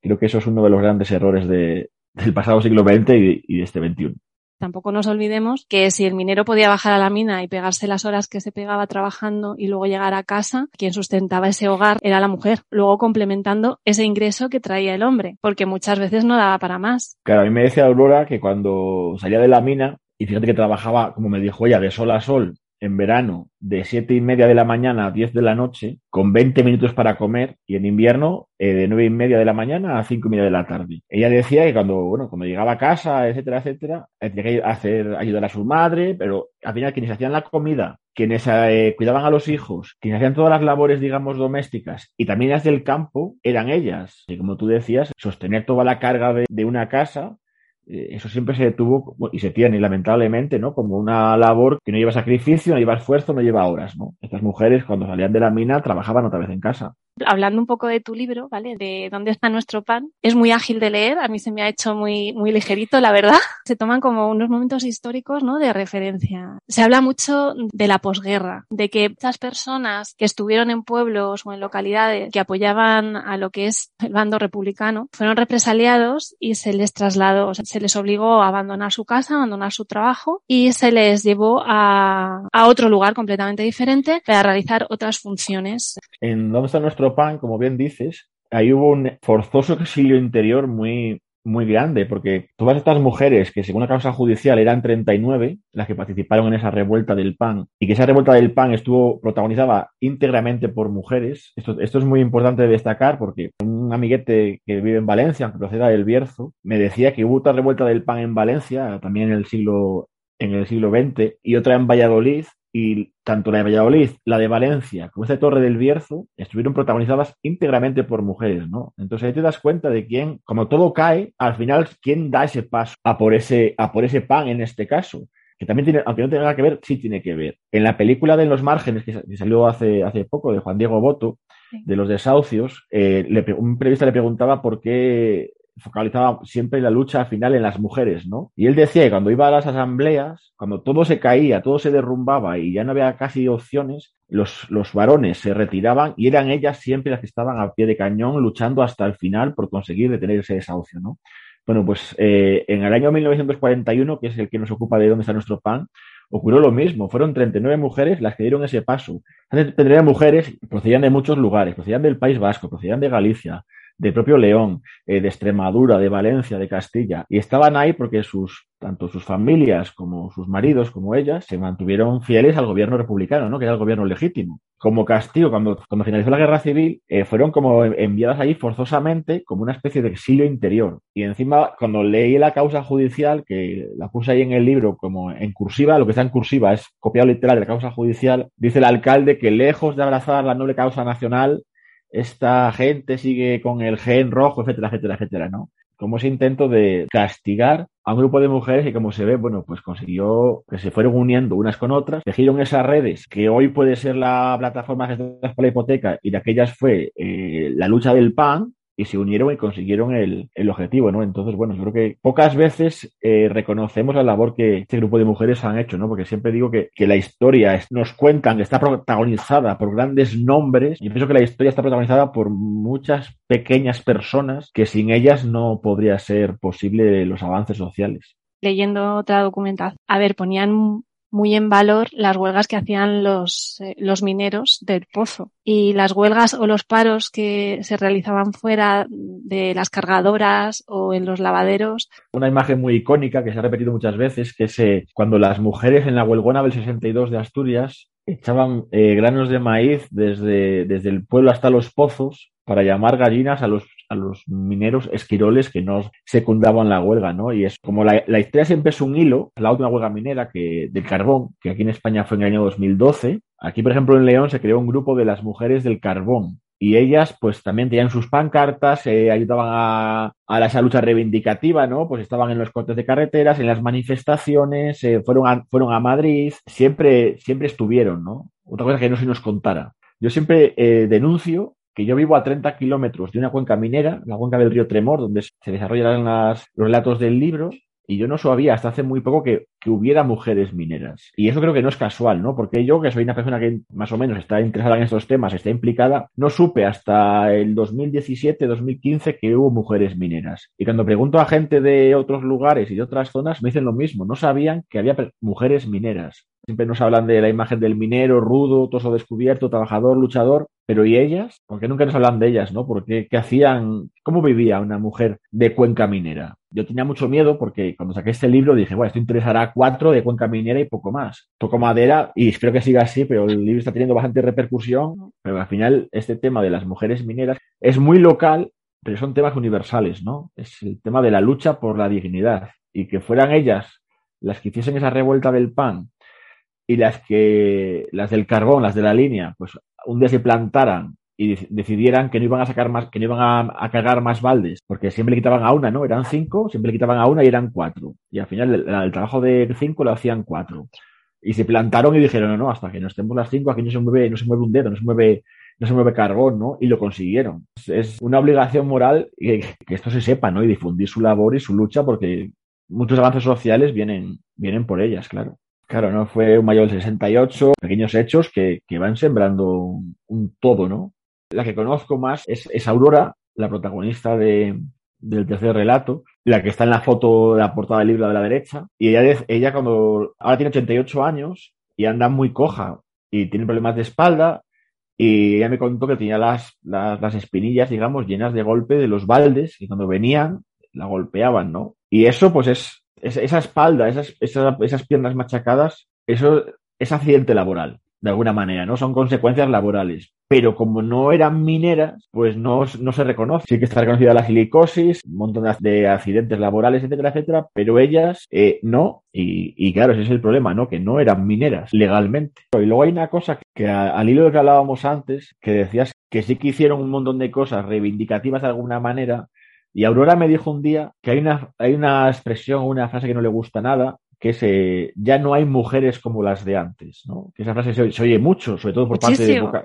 creo que eso es uno de los grandes errores de, del pasado siglo XX y, y de este XXI. Tampoco nos olvidemos que si el minero podía bajar a la mina y pegarse las horas que se pegaba trabajando y luego llegar a casa, quien sustentaba ese hogar era la mujer, luego complementando ese ingreso que traía el hombre, porque muchas veces no daba para más. Claro, a mí me decía Aurora que cuando salía de la mina, y fíjate que trabajaba, como me dijo ella, de sol a sol, en verano, de siete y media de la mañana a 10 de la noche, con 20 minutos para comer, y en invierno, eh, de nueve y media de la mañana a cinco y media de la tarde. Ella decía que cuando, bueno, cuando llegaba a casa, etcétera, etcétera, eh, tenía que hacer, ayudar a su madre, pero al final quienes hacían la comida, quienes eh, cuidaban a los hijos, quienes hacían todas las labores, digamos, domésticas y también las del campo, eran ellas. Y como tú decías, sostener toda la carga de, de una casa eso siempre se tuvo y se tiene, lamentablemente, ¿no? Como una labor que no lleva sacrificio, no lleva esfuerzo, no lleva horas, ¿no? Estas mujeres, cuando salían de la mina, trabajaban otra vez en casa. Hablando un poco de tu libro, ¿vale? De dónde está nuestro pan. Es muy ágil de leer, a mí se me ha hecho muy, muy ligerito, la verdad. *laughs* Se toman como unos momentos históricos, ¿no? De referencia. Se habla mucho de la posguerra, de que muchas personas que estuvieron en pueblos o en localidades que apoyaban a lo que es el bando republicano fueron represaliados y se les trasladó, o sea, se les obligó a abandonar su casa, abandonar su trabajo y se les llevó a, a otro lugar completamente diferente para realizar otras funciones. En ¿Dónde está nuestro pan? Como bien dices, ahí hubo un forzoso exilio interior muy, muy grande, porque todas estas mujeres que según la causa judicial eran 39 las que participaron en esa revuelta del PAN y que esa revuelta del PAN estuvo protagonizada íntegramente por mujeres, esto, esto es muy importante de destacar porque un amiguete que vive en Valencia, aunque proceda del Bierzo, me decía que hubo otra revuelta del PAN en Valencia, también en el siglo en el siglo XX, y otra en Valladolid, y tanto la de Valladolid, la de Valencia, como esta de Torre del Bierzo, estuvieron protagonizadas íntegramente por mujeres, ¿no? Entonces ahí te das cuenta de quién, como todo cae, al final, quién da ese paso a por ese, a por ese pan en este caso. Que también tiene, aunque no tenga nada que ver, sí tiene que ver. En la película de Los Márgenes, que salió hace, hace poco, de Juan Diego Boto, de los desahucios, eh, le, un periodista le preguntaba por qué focalizaba siempre la lucha final en las mujeres, ¿no? Y él decía que cuando iba a las asambleas, cuando todo se caía, todo se derrumbaba y ya no había casi opciones, los, los varones se retiraban y eran ellas siempre las que estaban a pie de cañón luchando hasta el final por conseguir detener ese desahucio, ¿no? Bueno, pues eh, en el año 1941, que es el que nos ocupa de dónde está nuestro pan, ocurrió lo mismo. Fueron 39 mujeres las que dieron ese paso. 39 mujeres procedían de muchos lugares, procedían del País Vasco, procedían de Galicia, de propio León, eh, de Extremadura, de Valencia, de Castilla. Y estaban ahí porque sus, tanto sus familias como sus maridos, como ellas, se mantuvieron fieles al gobierno republicano, ¿no? que era el gobierno legítimo. Como castigo, cuando, cuando finalizó la guerra civil, eh, fueron como enviadas allí forzosamente como una especie de exilio interior. Y encima, cuando leí la causa judicial, que la puse ahí en el libro como en cursiva, lo que está en cursiva es copiado literal de la causa judicial, dice el alcalde que lejos de abrazar la noble causa nacional, esta gente sigue con el gen rojo, etcétera, etcétera, etcétera, ¿no? Como ese intento de castigar a un grupo de mujeres que, como se ve, bueno, pues consiguió que se fueron uniendo unas con otras, tejieron esas redes que hoy puede ser la plataforma gestionada por la hipoteca y de aquellas fue eh, la lucha del PAN, y se unieron y consiguieron el, el, objetivo, ¿no? Entonces, bueno, yo creo que pocas veces eh, reconocemos la labor que este grupo de mujeres han hecho, ¿no? Porque siempre digo que, que la historia nos cuentan que está protagonizada por grandes nombres y pienso que la historia está protagonizada por muchas pequeñas personas que sin ellas no podría ser posible los avances sociales. Leyendo otra documentación, a ver, ponían muy en valor las huelgas que hacían los, eh, los mineros del pozo y las huelgas o los paros que se realizaban fuera de las cargadoras o en los lavaderos. Una imagen muy icónica que se ha repetido muchas veces, que es eh, cuando las mujeres en la huelgona del 62 de Asturias echaban eh, granos de maíz desde, desde el pueblo hasta los pozos para llamar gallinas a los, a los mineros esquiroles que no secundaban la huelga, ¿no? Y es como la, la historia siempre es un hilo, la última huelga minera que, del carbón, que aquí en España fue en el año 2012. Aquí, por ejemplo, en León se creó un grupo de las mujeres del carbón, y ellas pues también tenían sus pancartas, eh, ayudaban a, a, esa lucha reivindicativa, ¿no? Pues estaban en los cortes de carreteras, en las manifestaciones, eh, fueron, a, fueron a Madrid, siempre, siempre estuvieron, ¿no? Otra cosa que no se nos contara. Yo siempre eh, denuncio que yo vivo a 30 kilómetros de una cuenca minera, la cuenca del río Tremor, donde se desarrollan las, los relatos del libro, y yo no sabía hasta hace muy poco que, que, hubiera mujeres mineras. Y eso creo que no es casual, ¿no? Porque yo, que soy una persona que más o menos está interesada en estos temas, está implicada, no supe hasta el 2017, 2015 que hubo mujeres mineras. Y cuando pregunto a gente de otros lugares y de otras zonas, me dicen lo mismo. No sabían que había mujeres mineras. Siempre nos hablan de la imagen del minero, rudo, toso descubierto, trabajador, luchador. Pero ¿y ellas? ¿Por qué nunca nos hablan de ellas, no? Porque qué hacían? ¿Cómo vivía una mujer de cuenca minera? Yo tenía mucho miedo porque cuando saqué este libro dije, bueno, esto interesará cuatro de cuenca minera y poco más. Toco madera y espero que siga así, pero el libro está teniendo bastante repercusión. Pero al final este tema de las mujeres mineras es muy local, pero son temas universales, ¿no? Es el tema de la lucha por la dignidad y que fueran ellas las que hiciesen esa revuelta del pan y las que las del carbón, las de la línea, pues un día se plantaran y decidieran que no iban a sacar más, que no iban a, a, cargar más baldes, porque siempre le quitaban a una, ¿no? Eran cinco, siempre le quitaban a una y eran cuatro. Y al final el, trabajo de cinco lo hacían cuatro. Y se plantaron y dijeron, no, no, hasta que no estemos las cinco, aquí no se mueve, no se mueve un dedo, no se mueve no se mueve carbón, ¿no? Y lo consiguieron. Es una obligación moral que, que esto se sepa, ¿no? Y difundir su labor y su lucha porque muchos avances sociales vienen, vienen por ellas, claro. Claro, ¿no? Fue un mayo del 68, pequeños hechos que, que van sembrando un todo, ¿no? La que conozco más es, Aurora, la protagonista de, del tercer relato, la que está en la foto de la portada del libro de la derecha. Y ella, ella cuando ahora tiene 88 años y anda muy coja y tiene problemas de espalda. Y ella me contó que tenía las, las, las espinillas, digamos, llenas de golpe de los baldes y cuando venían la golpeaban, ¿no? Y eso, pues es, es esa espalda, esas, esas, esas piernas machacadas, eso es accidente laboral de alguna manera, ¿no? Son consecuencias laborales. Pero como no eran mineras, pues no, no se reconoce. Sí que está reconocida la silicosis, un montón de accidentes laborales, etcétera, etcétera, pero ellas eh, no. Y, y, claro, ese es el problema, ¿no? Que no eran mineras legalmente. Y luego hay una cosa que a, al hilo de que hablábamos antes, que decías que sí que hicieron un montón de cosas reivindicativas de alguna manera. Y Aurora me dijo un día que hay una, hay una expresión, una frase que no le gusta nada, que es eh, ya no hay mujeres como las de antes, ¿no? Que esa frase se, se oye mucho, sobre todo por parte de boca,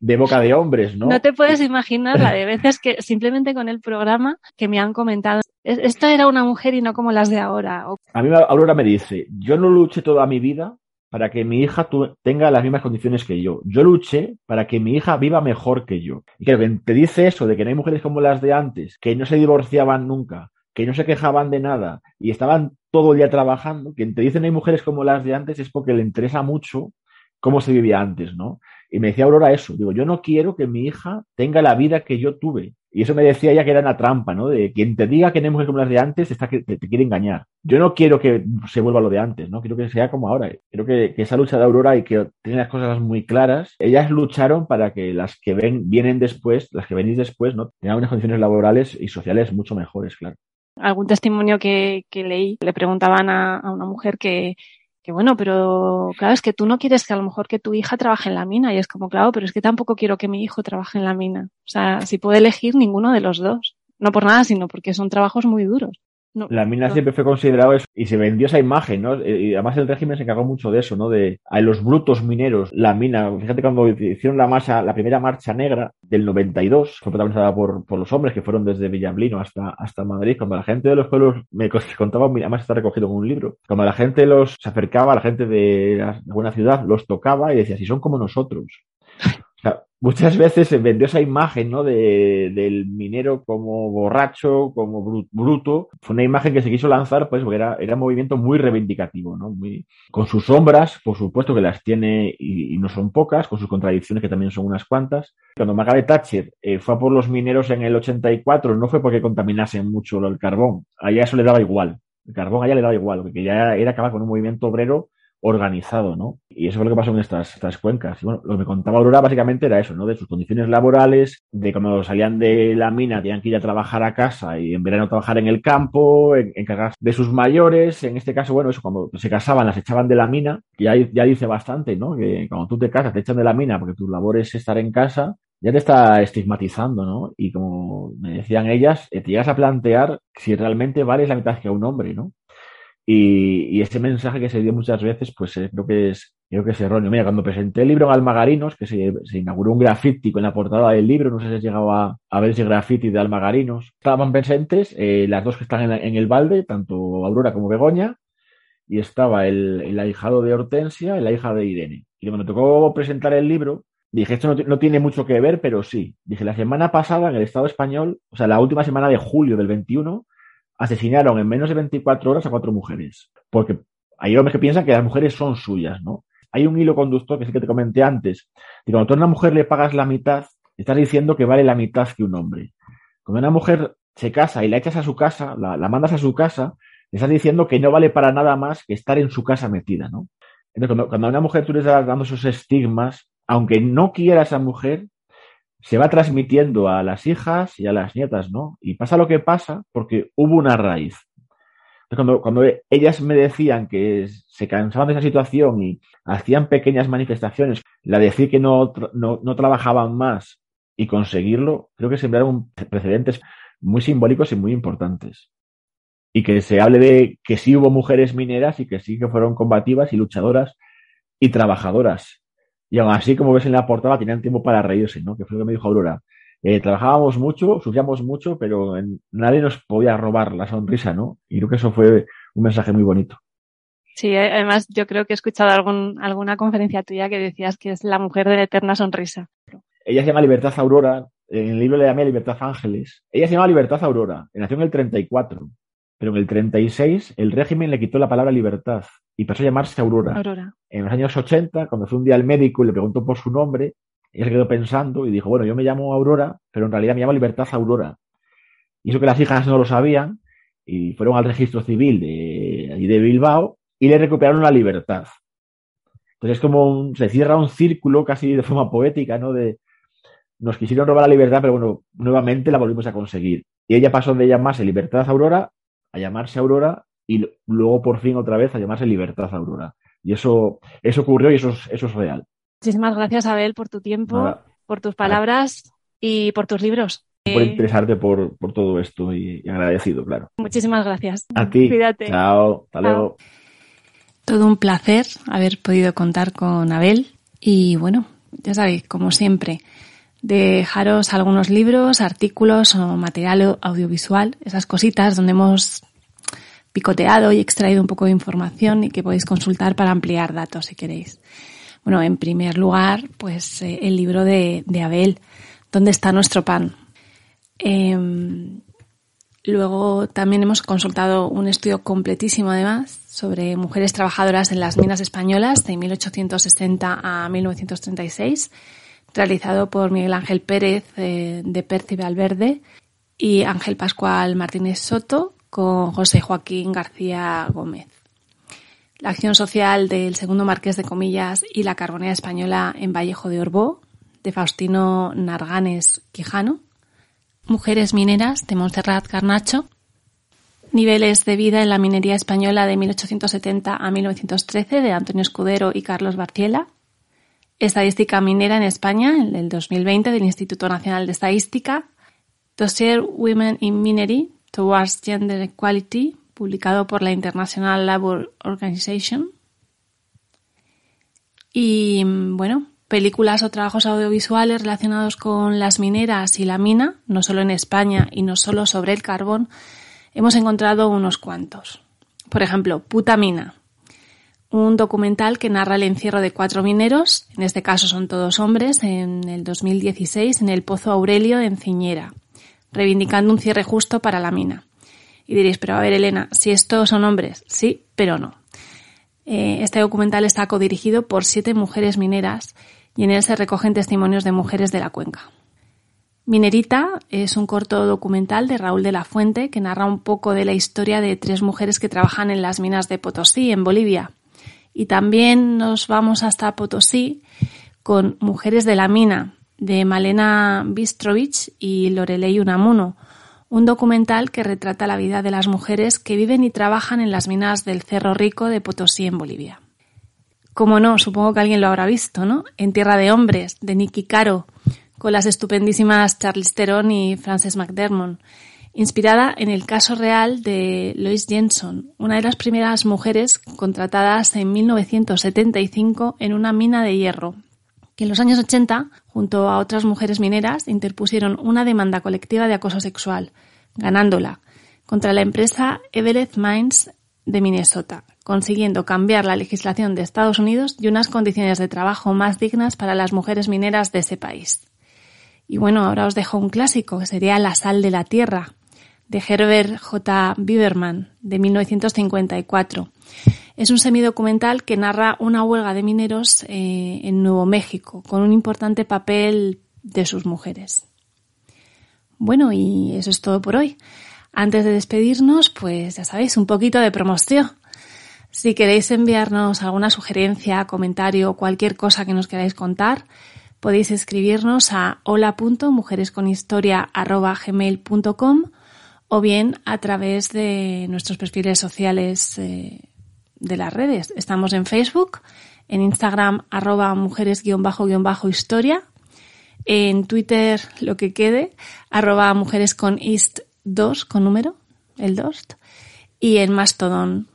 de boca, de hombres, ¿no? No te puedes imaginar la de veces que simplemente con el programa que me han comentado, esta era una mujer y no como las de ahora. A mí Aurora me dice, yo no luché toda mi vida para que mi hija tenga las mismas condiciones que yo. Yo luché para que mi hija viva mejor que yo. Y creo que te dice eso de que no hay mujeres como las de antes, que no se divorciaban nunca, que no se quejaban de nada y estaban todo el día trabajando, quien te dicen hay mujeres como las de antes es porque le interesa mucho cómo se vivía antes, ¿no? Y me decía Aurora eso, digo, yo no quiero que mi hija tenga la vida que yo tuve. Y eso me decía ella que era una trampa, ¿no? De quien te diga que no hay mujeres como las de antes, está que te, quiere engañar. Yo no quiero que se vuelva lo de antes, ¿no? Quiero que sea como ahora. Creo que, que esa lucha de Aurora y que tiene las cosas muy claras, ellas lucharon para que las que ven, vienen después, las que venís después, ¿no? Tengan unas condiciones laborales y sociales mucho mejores, claro algún testimonio que, que leí, le preguntaban a, a, una mujer que, que, bueno, pero claro, es que tú no quieres que a lo mejor que tu hija trabaje en la mina. Y es como, claro, pero es que tampoco quiero que mi hijo trabaje en la mina. O sea, si puede elegir ninguno de los dos. No por nada, sino porque son trabajos muy duros. No, la mina no. siempre fue considerado eso y se vendió esa imagen, ¿no? Y además el régimen se encargó mucho de eso, ¿no? De a los brutos mineros, la mina. Fíjate cuando hicieron la marcha, la primera marcha negra del 92, fue protagonizada por, por los hombres que fueron desde Villablino hasta, hasta Madrid. Cuando la gente de los pueblos me *laughs* contaba, además está recogido en un libro, cuando la gente los se acercaba, la gente de alguna ciudad los tocaba y decía, si son como nosotros. Muchas veces se vendió esa imagen, ¿no? De, del minero como borracho, como bruto. Fue una imagen que se quiso lanzar, pues, porque era, era un movimiento muy reivindicativo, ¿no? Muy, con sus sombras, por supuesto que las tiene y, no son pocas, con sus contradicciones que también son unas cuantas. Cuando Margaret Thatcher eh, fue a por los mineros en el 84, no fue porque contaminasen mucho el carbón. Allá eso le daba igual. El carbón allá le daba igual, porque ya era acabar con un movimiento obrero organizado, ¿no? Y eso fue lo que pasó en estas, estas cuencas. Y bueno, lo que me contaba Aurora básicamente era eso, ¿no? De sus condiciones laborales, de cuando salían de la mina tenían que ir a trabajar a casa y en verano trabajar en el campo, en, de sus mayores. En este caso, bueno, eso cuando se casaban las echaban de la mina, y ya, ya dice bastante, ¿no? Que cuando tú te casas te echan de la mina porque tu labor es estar en casa, ya te está estigmatizando, ¿no? Y como me decían ellas, te llegas a plantear si realmente vales la mitad que un hombre, ¿no? Y, y, ese mensaje que se dio muchas veces, pues eh, creo que es creo que es erróneo. Mira, cuando presenté el libro en Almagarinos, que se, inauguró un grafiti en la portada del libro, no sé si has llegado a, a ver ese grafiti de Almagarinos, estaban presentes eh, las dos que están en, el balde, tanto Aurora como Begoña, y estaba el, el ahijado de Hortensia y la hija de Irene. Y cuando tocó presentar el libro, Dije, esto no, no, tiene mucho que ver, pero sí. Dije, la semana pasada en el Estado español, o sea, la última semana de julio del 21, asesinaron en menos de 24 horas a cuatro mujeres. Porque hay hombres que piensan que las mujeres son suyas, ¿no? Hay un hilo conductor que sí que te comenté antes. Y cuando tú a una mujer le pagas la mitad, estás diciendo que vale la mitad que un hombre. Cuando una mujer se casa y la echas a su casa, la, la mandas a su casa, le estás diciendo que no vale para nada más que estar en su casa metida, ¿no? Entonces, cuando, cuando a una mujer tú le estás dando esos estigmas, aunque no quiera esa mujer, se va transmitiendo a las hijas y a las nietas, ¿no? Y pasa lo que pasa porque hubo una raíz. Cuando, cuando ellas me decían que se cansaban de esa situación y hacían pequeñas manifestaciones, la de decir que no, no, no trabajaban más y conseguirlo, creo que sembraron precedentes muy simbólicos y muy importantes. Y que se hable de que sí hubo mujeres mineras y que sí que fueron combativas y luchadoras y trabajadoras Y aún así, como ves en la portada, tenían tiempo para reírse, ¿no? Que fue lo que me dijo Aurora. Eh, trabajábamos mucho, sufríamos mucho, pero nadie nos podía robar la sonrisa, ¿no? Y creo que eso fue un mensaje muy bonito. Sí, además yo creo que he escuchado algún, alguna conferencia tuya que decías que es la mujer de la eterna sonrisa. Ella se llama Libertad Aurora, en el libro le llamé Libertad Ángeles. Ella se llama Libertad Aurora, nació en el 34, pero en el 36 el régimen le quitó la palabra libertad y pasó a llamarse Aurora. Aurora. En los años 80, cuando fue un día al médico y le preguntó por su nombre, ella se quedó pensando y dijo, bueno, yo me llamo Aurora, pero en realidad me llamo Libertad Aurora. Y eso que las hijas no lo sabían y fueron al registro civil de, de Bilbao y le recuperaron la libertad. Entonces es como un- se cierra un círculo casi de forma poética, ¿no? De nos quisieron robar la libertad, pero bueno, nuevamente la volvimos a conseguir. Y ella pasó de llamarse Libertad Aurora a llamarse Aurora y luego por fin otra vez a llamarse Libertad Aurora. Y eso, eso ocurrió y eso es, eso es real. Muchísimas gracias, Abel, por tu tiempo, Nada, por tus palabras y por tus libros. por Eh, interesarte por, por todo esto y, y agradecido, claro. muchísimas gracias. A ti. Cuídate. Chao. Hasta Chao. luego. Todo un placer haber podido contar con Abel y bueno, ya sabéis, como siempre, dejaros algunos libros, artículos o material audiovisual, esas cositas donde hemos picoteado y extraído un poco de información y que podéis consultar para ampliar datos si queréis. Bueno, en primer lugar, pues eh, el libro de, Abel, ¿Dónde está nuestro pan? Em, Luego también hemos consultado un estudio completísimo además sobre mujeres trabajadoras en las minas españolas de 1860 a 1936, realizado por Miguel Ángel Pérez eh, de Perci Valverde y Ángel Pascual Martínez Soto con José Joaquín García Gómez. La acción social del segundo marqués de Comillas y la carbonera española en Vallejo de Orbó, de Faustino Narganes Quijano. Mujeres mineras de Montserrat Garnacho. Niveles de vida en la minería española de 1870 a 1913 de Antonio Escudero y Carlos Barciela. Estadística minera en España el 2020 del Instituto Nacional de Estadística. Dossier Women in Minery Towards Gender Equality, publicado por la International Labour Organization. Y bueno, películas o trabajos audiovisuales relacionados con las mineras y la mina, no solo en España y no solo sobre el carbón, hemos encontrado unos cuantos. Por ejemplo, Puta Mina, un documental que narra el encierro de cuatro mineros, en este caso son todos hombres, en el 2016 en el Pozo Aurelio en Ciñera, reivindicando un cierre justo para la mina. Y diréis, pero a ver, Elena, si estos son hombres, sí, pero no. Eh, Este documental está codirigido por siete mujeres mineras y en él se recogen testimonios de mujeres de la cuenca. Minerita es un corto documental de Raúl de la Fuente que narra un poco de la historia de tres mujeres que trabajan en las minas de Potosí, en Bolivia. Y también nos vamos hasta Potosí con Mujeres de la Mina, de Malena Bistrovich y Lorelei Unamuno, un documental que retrata la vida de las mujeres que viven y trabajan en las minas del Cerro Rico de Potosí en Bolivia. Como no, supongo que alguien lo habrá visto, ¿no? En Tierra de Hombres, de Nicky Caro, con las estupendísimas Charlize Theron y Frances McDermott, inspirada en el caso real de Lois Jenson, una de las primeras mujeres contratadas en 1975 en una mina de hierro, que en los años 80, junto a otras mujeres mineras, interpusieron una demanda colectiva de acoso sexual, ganándola, contra la empresa Everett Mines de Minnesota, consiguiendo cambiar la legislación de Estados Unidos y unas condiciones de trabajo más dignas para las mujeres mineras de ese país. Y bueno, ahora os dejo un clásico, que sería La sal de la tierra, de Herbert J. Biberman, de 1954. Es un semidocumental que narra una huelga de mineros eh, en Nuevo México, con un importante papel de sus mujeres. Bueno, y eso es todo por hoy. Antes de despedirnos, pues ya sabéis, un poquito de promoción. Si queréis enviarnos alguna sugerencia, comentario o cualquier cosa que nos queráis contar, podéis escribirnos a hola.mujeresconhistoria.gmail.com o bien a través de nuestros perfiles sociales eh, de las redes. Estamos en Facebook, en Instagram arroba mujeres-historia, en Twitter lo que quede, arroba mujeres con ist 2 con número, el 2, y en Mastodon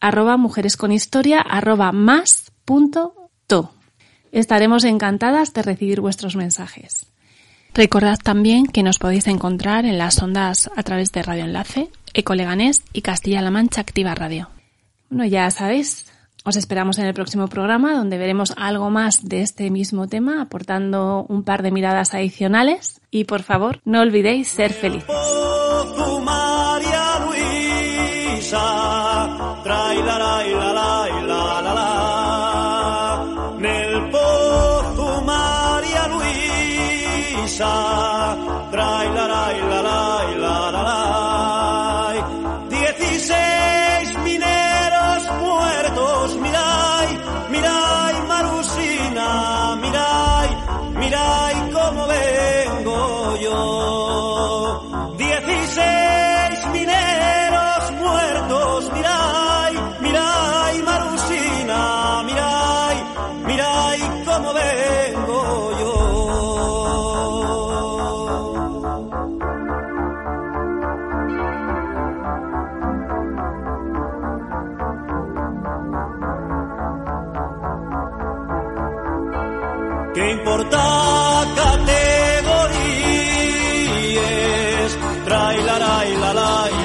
arroba mujeres con historia arroba más punto to. Estaremos encantadas de recibir vuestros mensajes. Recordad también que nos podéis encontrar en las ondas a través de Radio Enlace, Ecoleganés y Castilla-La Mancha Activa Radio. Bueno, ya sabéis, os esperamos en el próximo programa donde veremos algo más de este mismo tema, aportando un par de miradas adicionales y por favor, no olvidéis ser felices. 80 categoría es trailarai la la la la.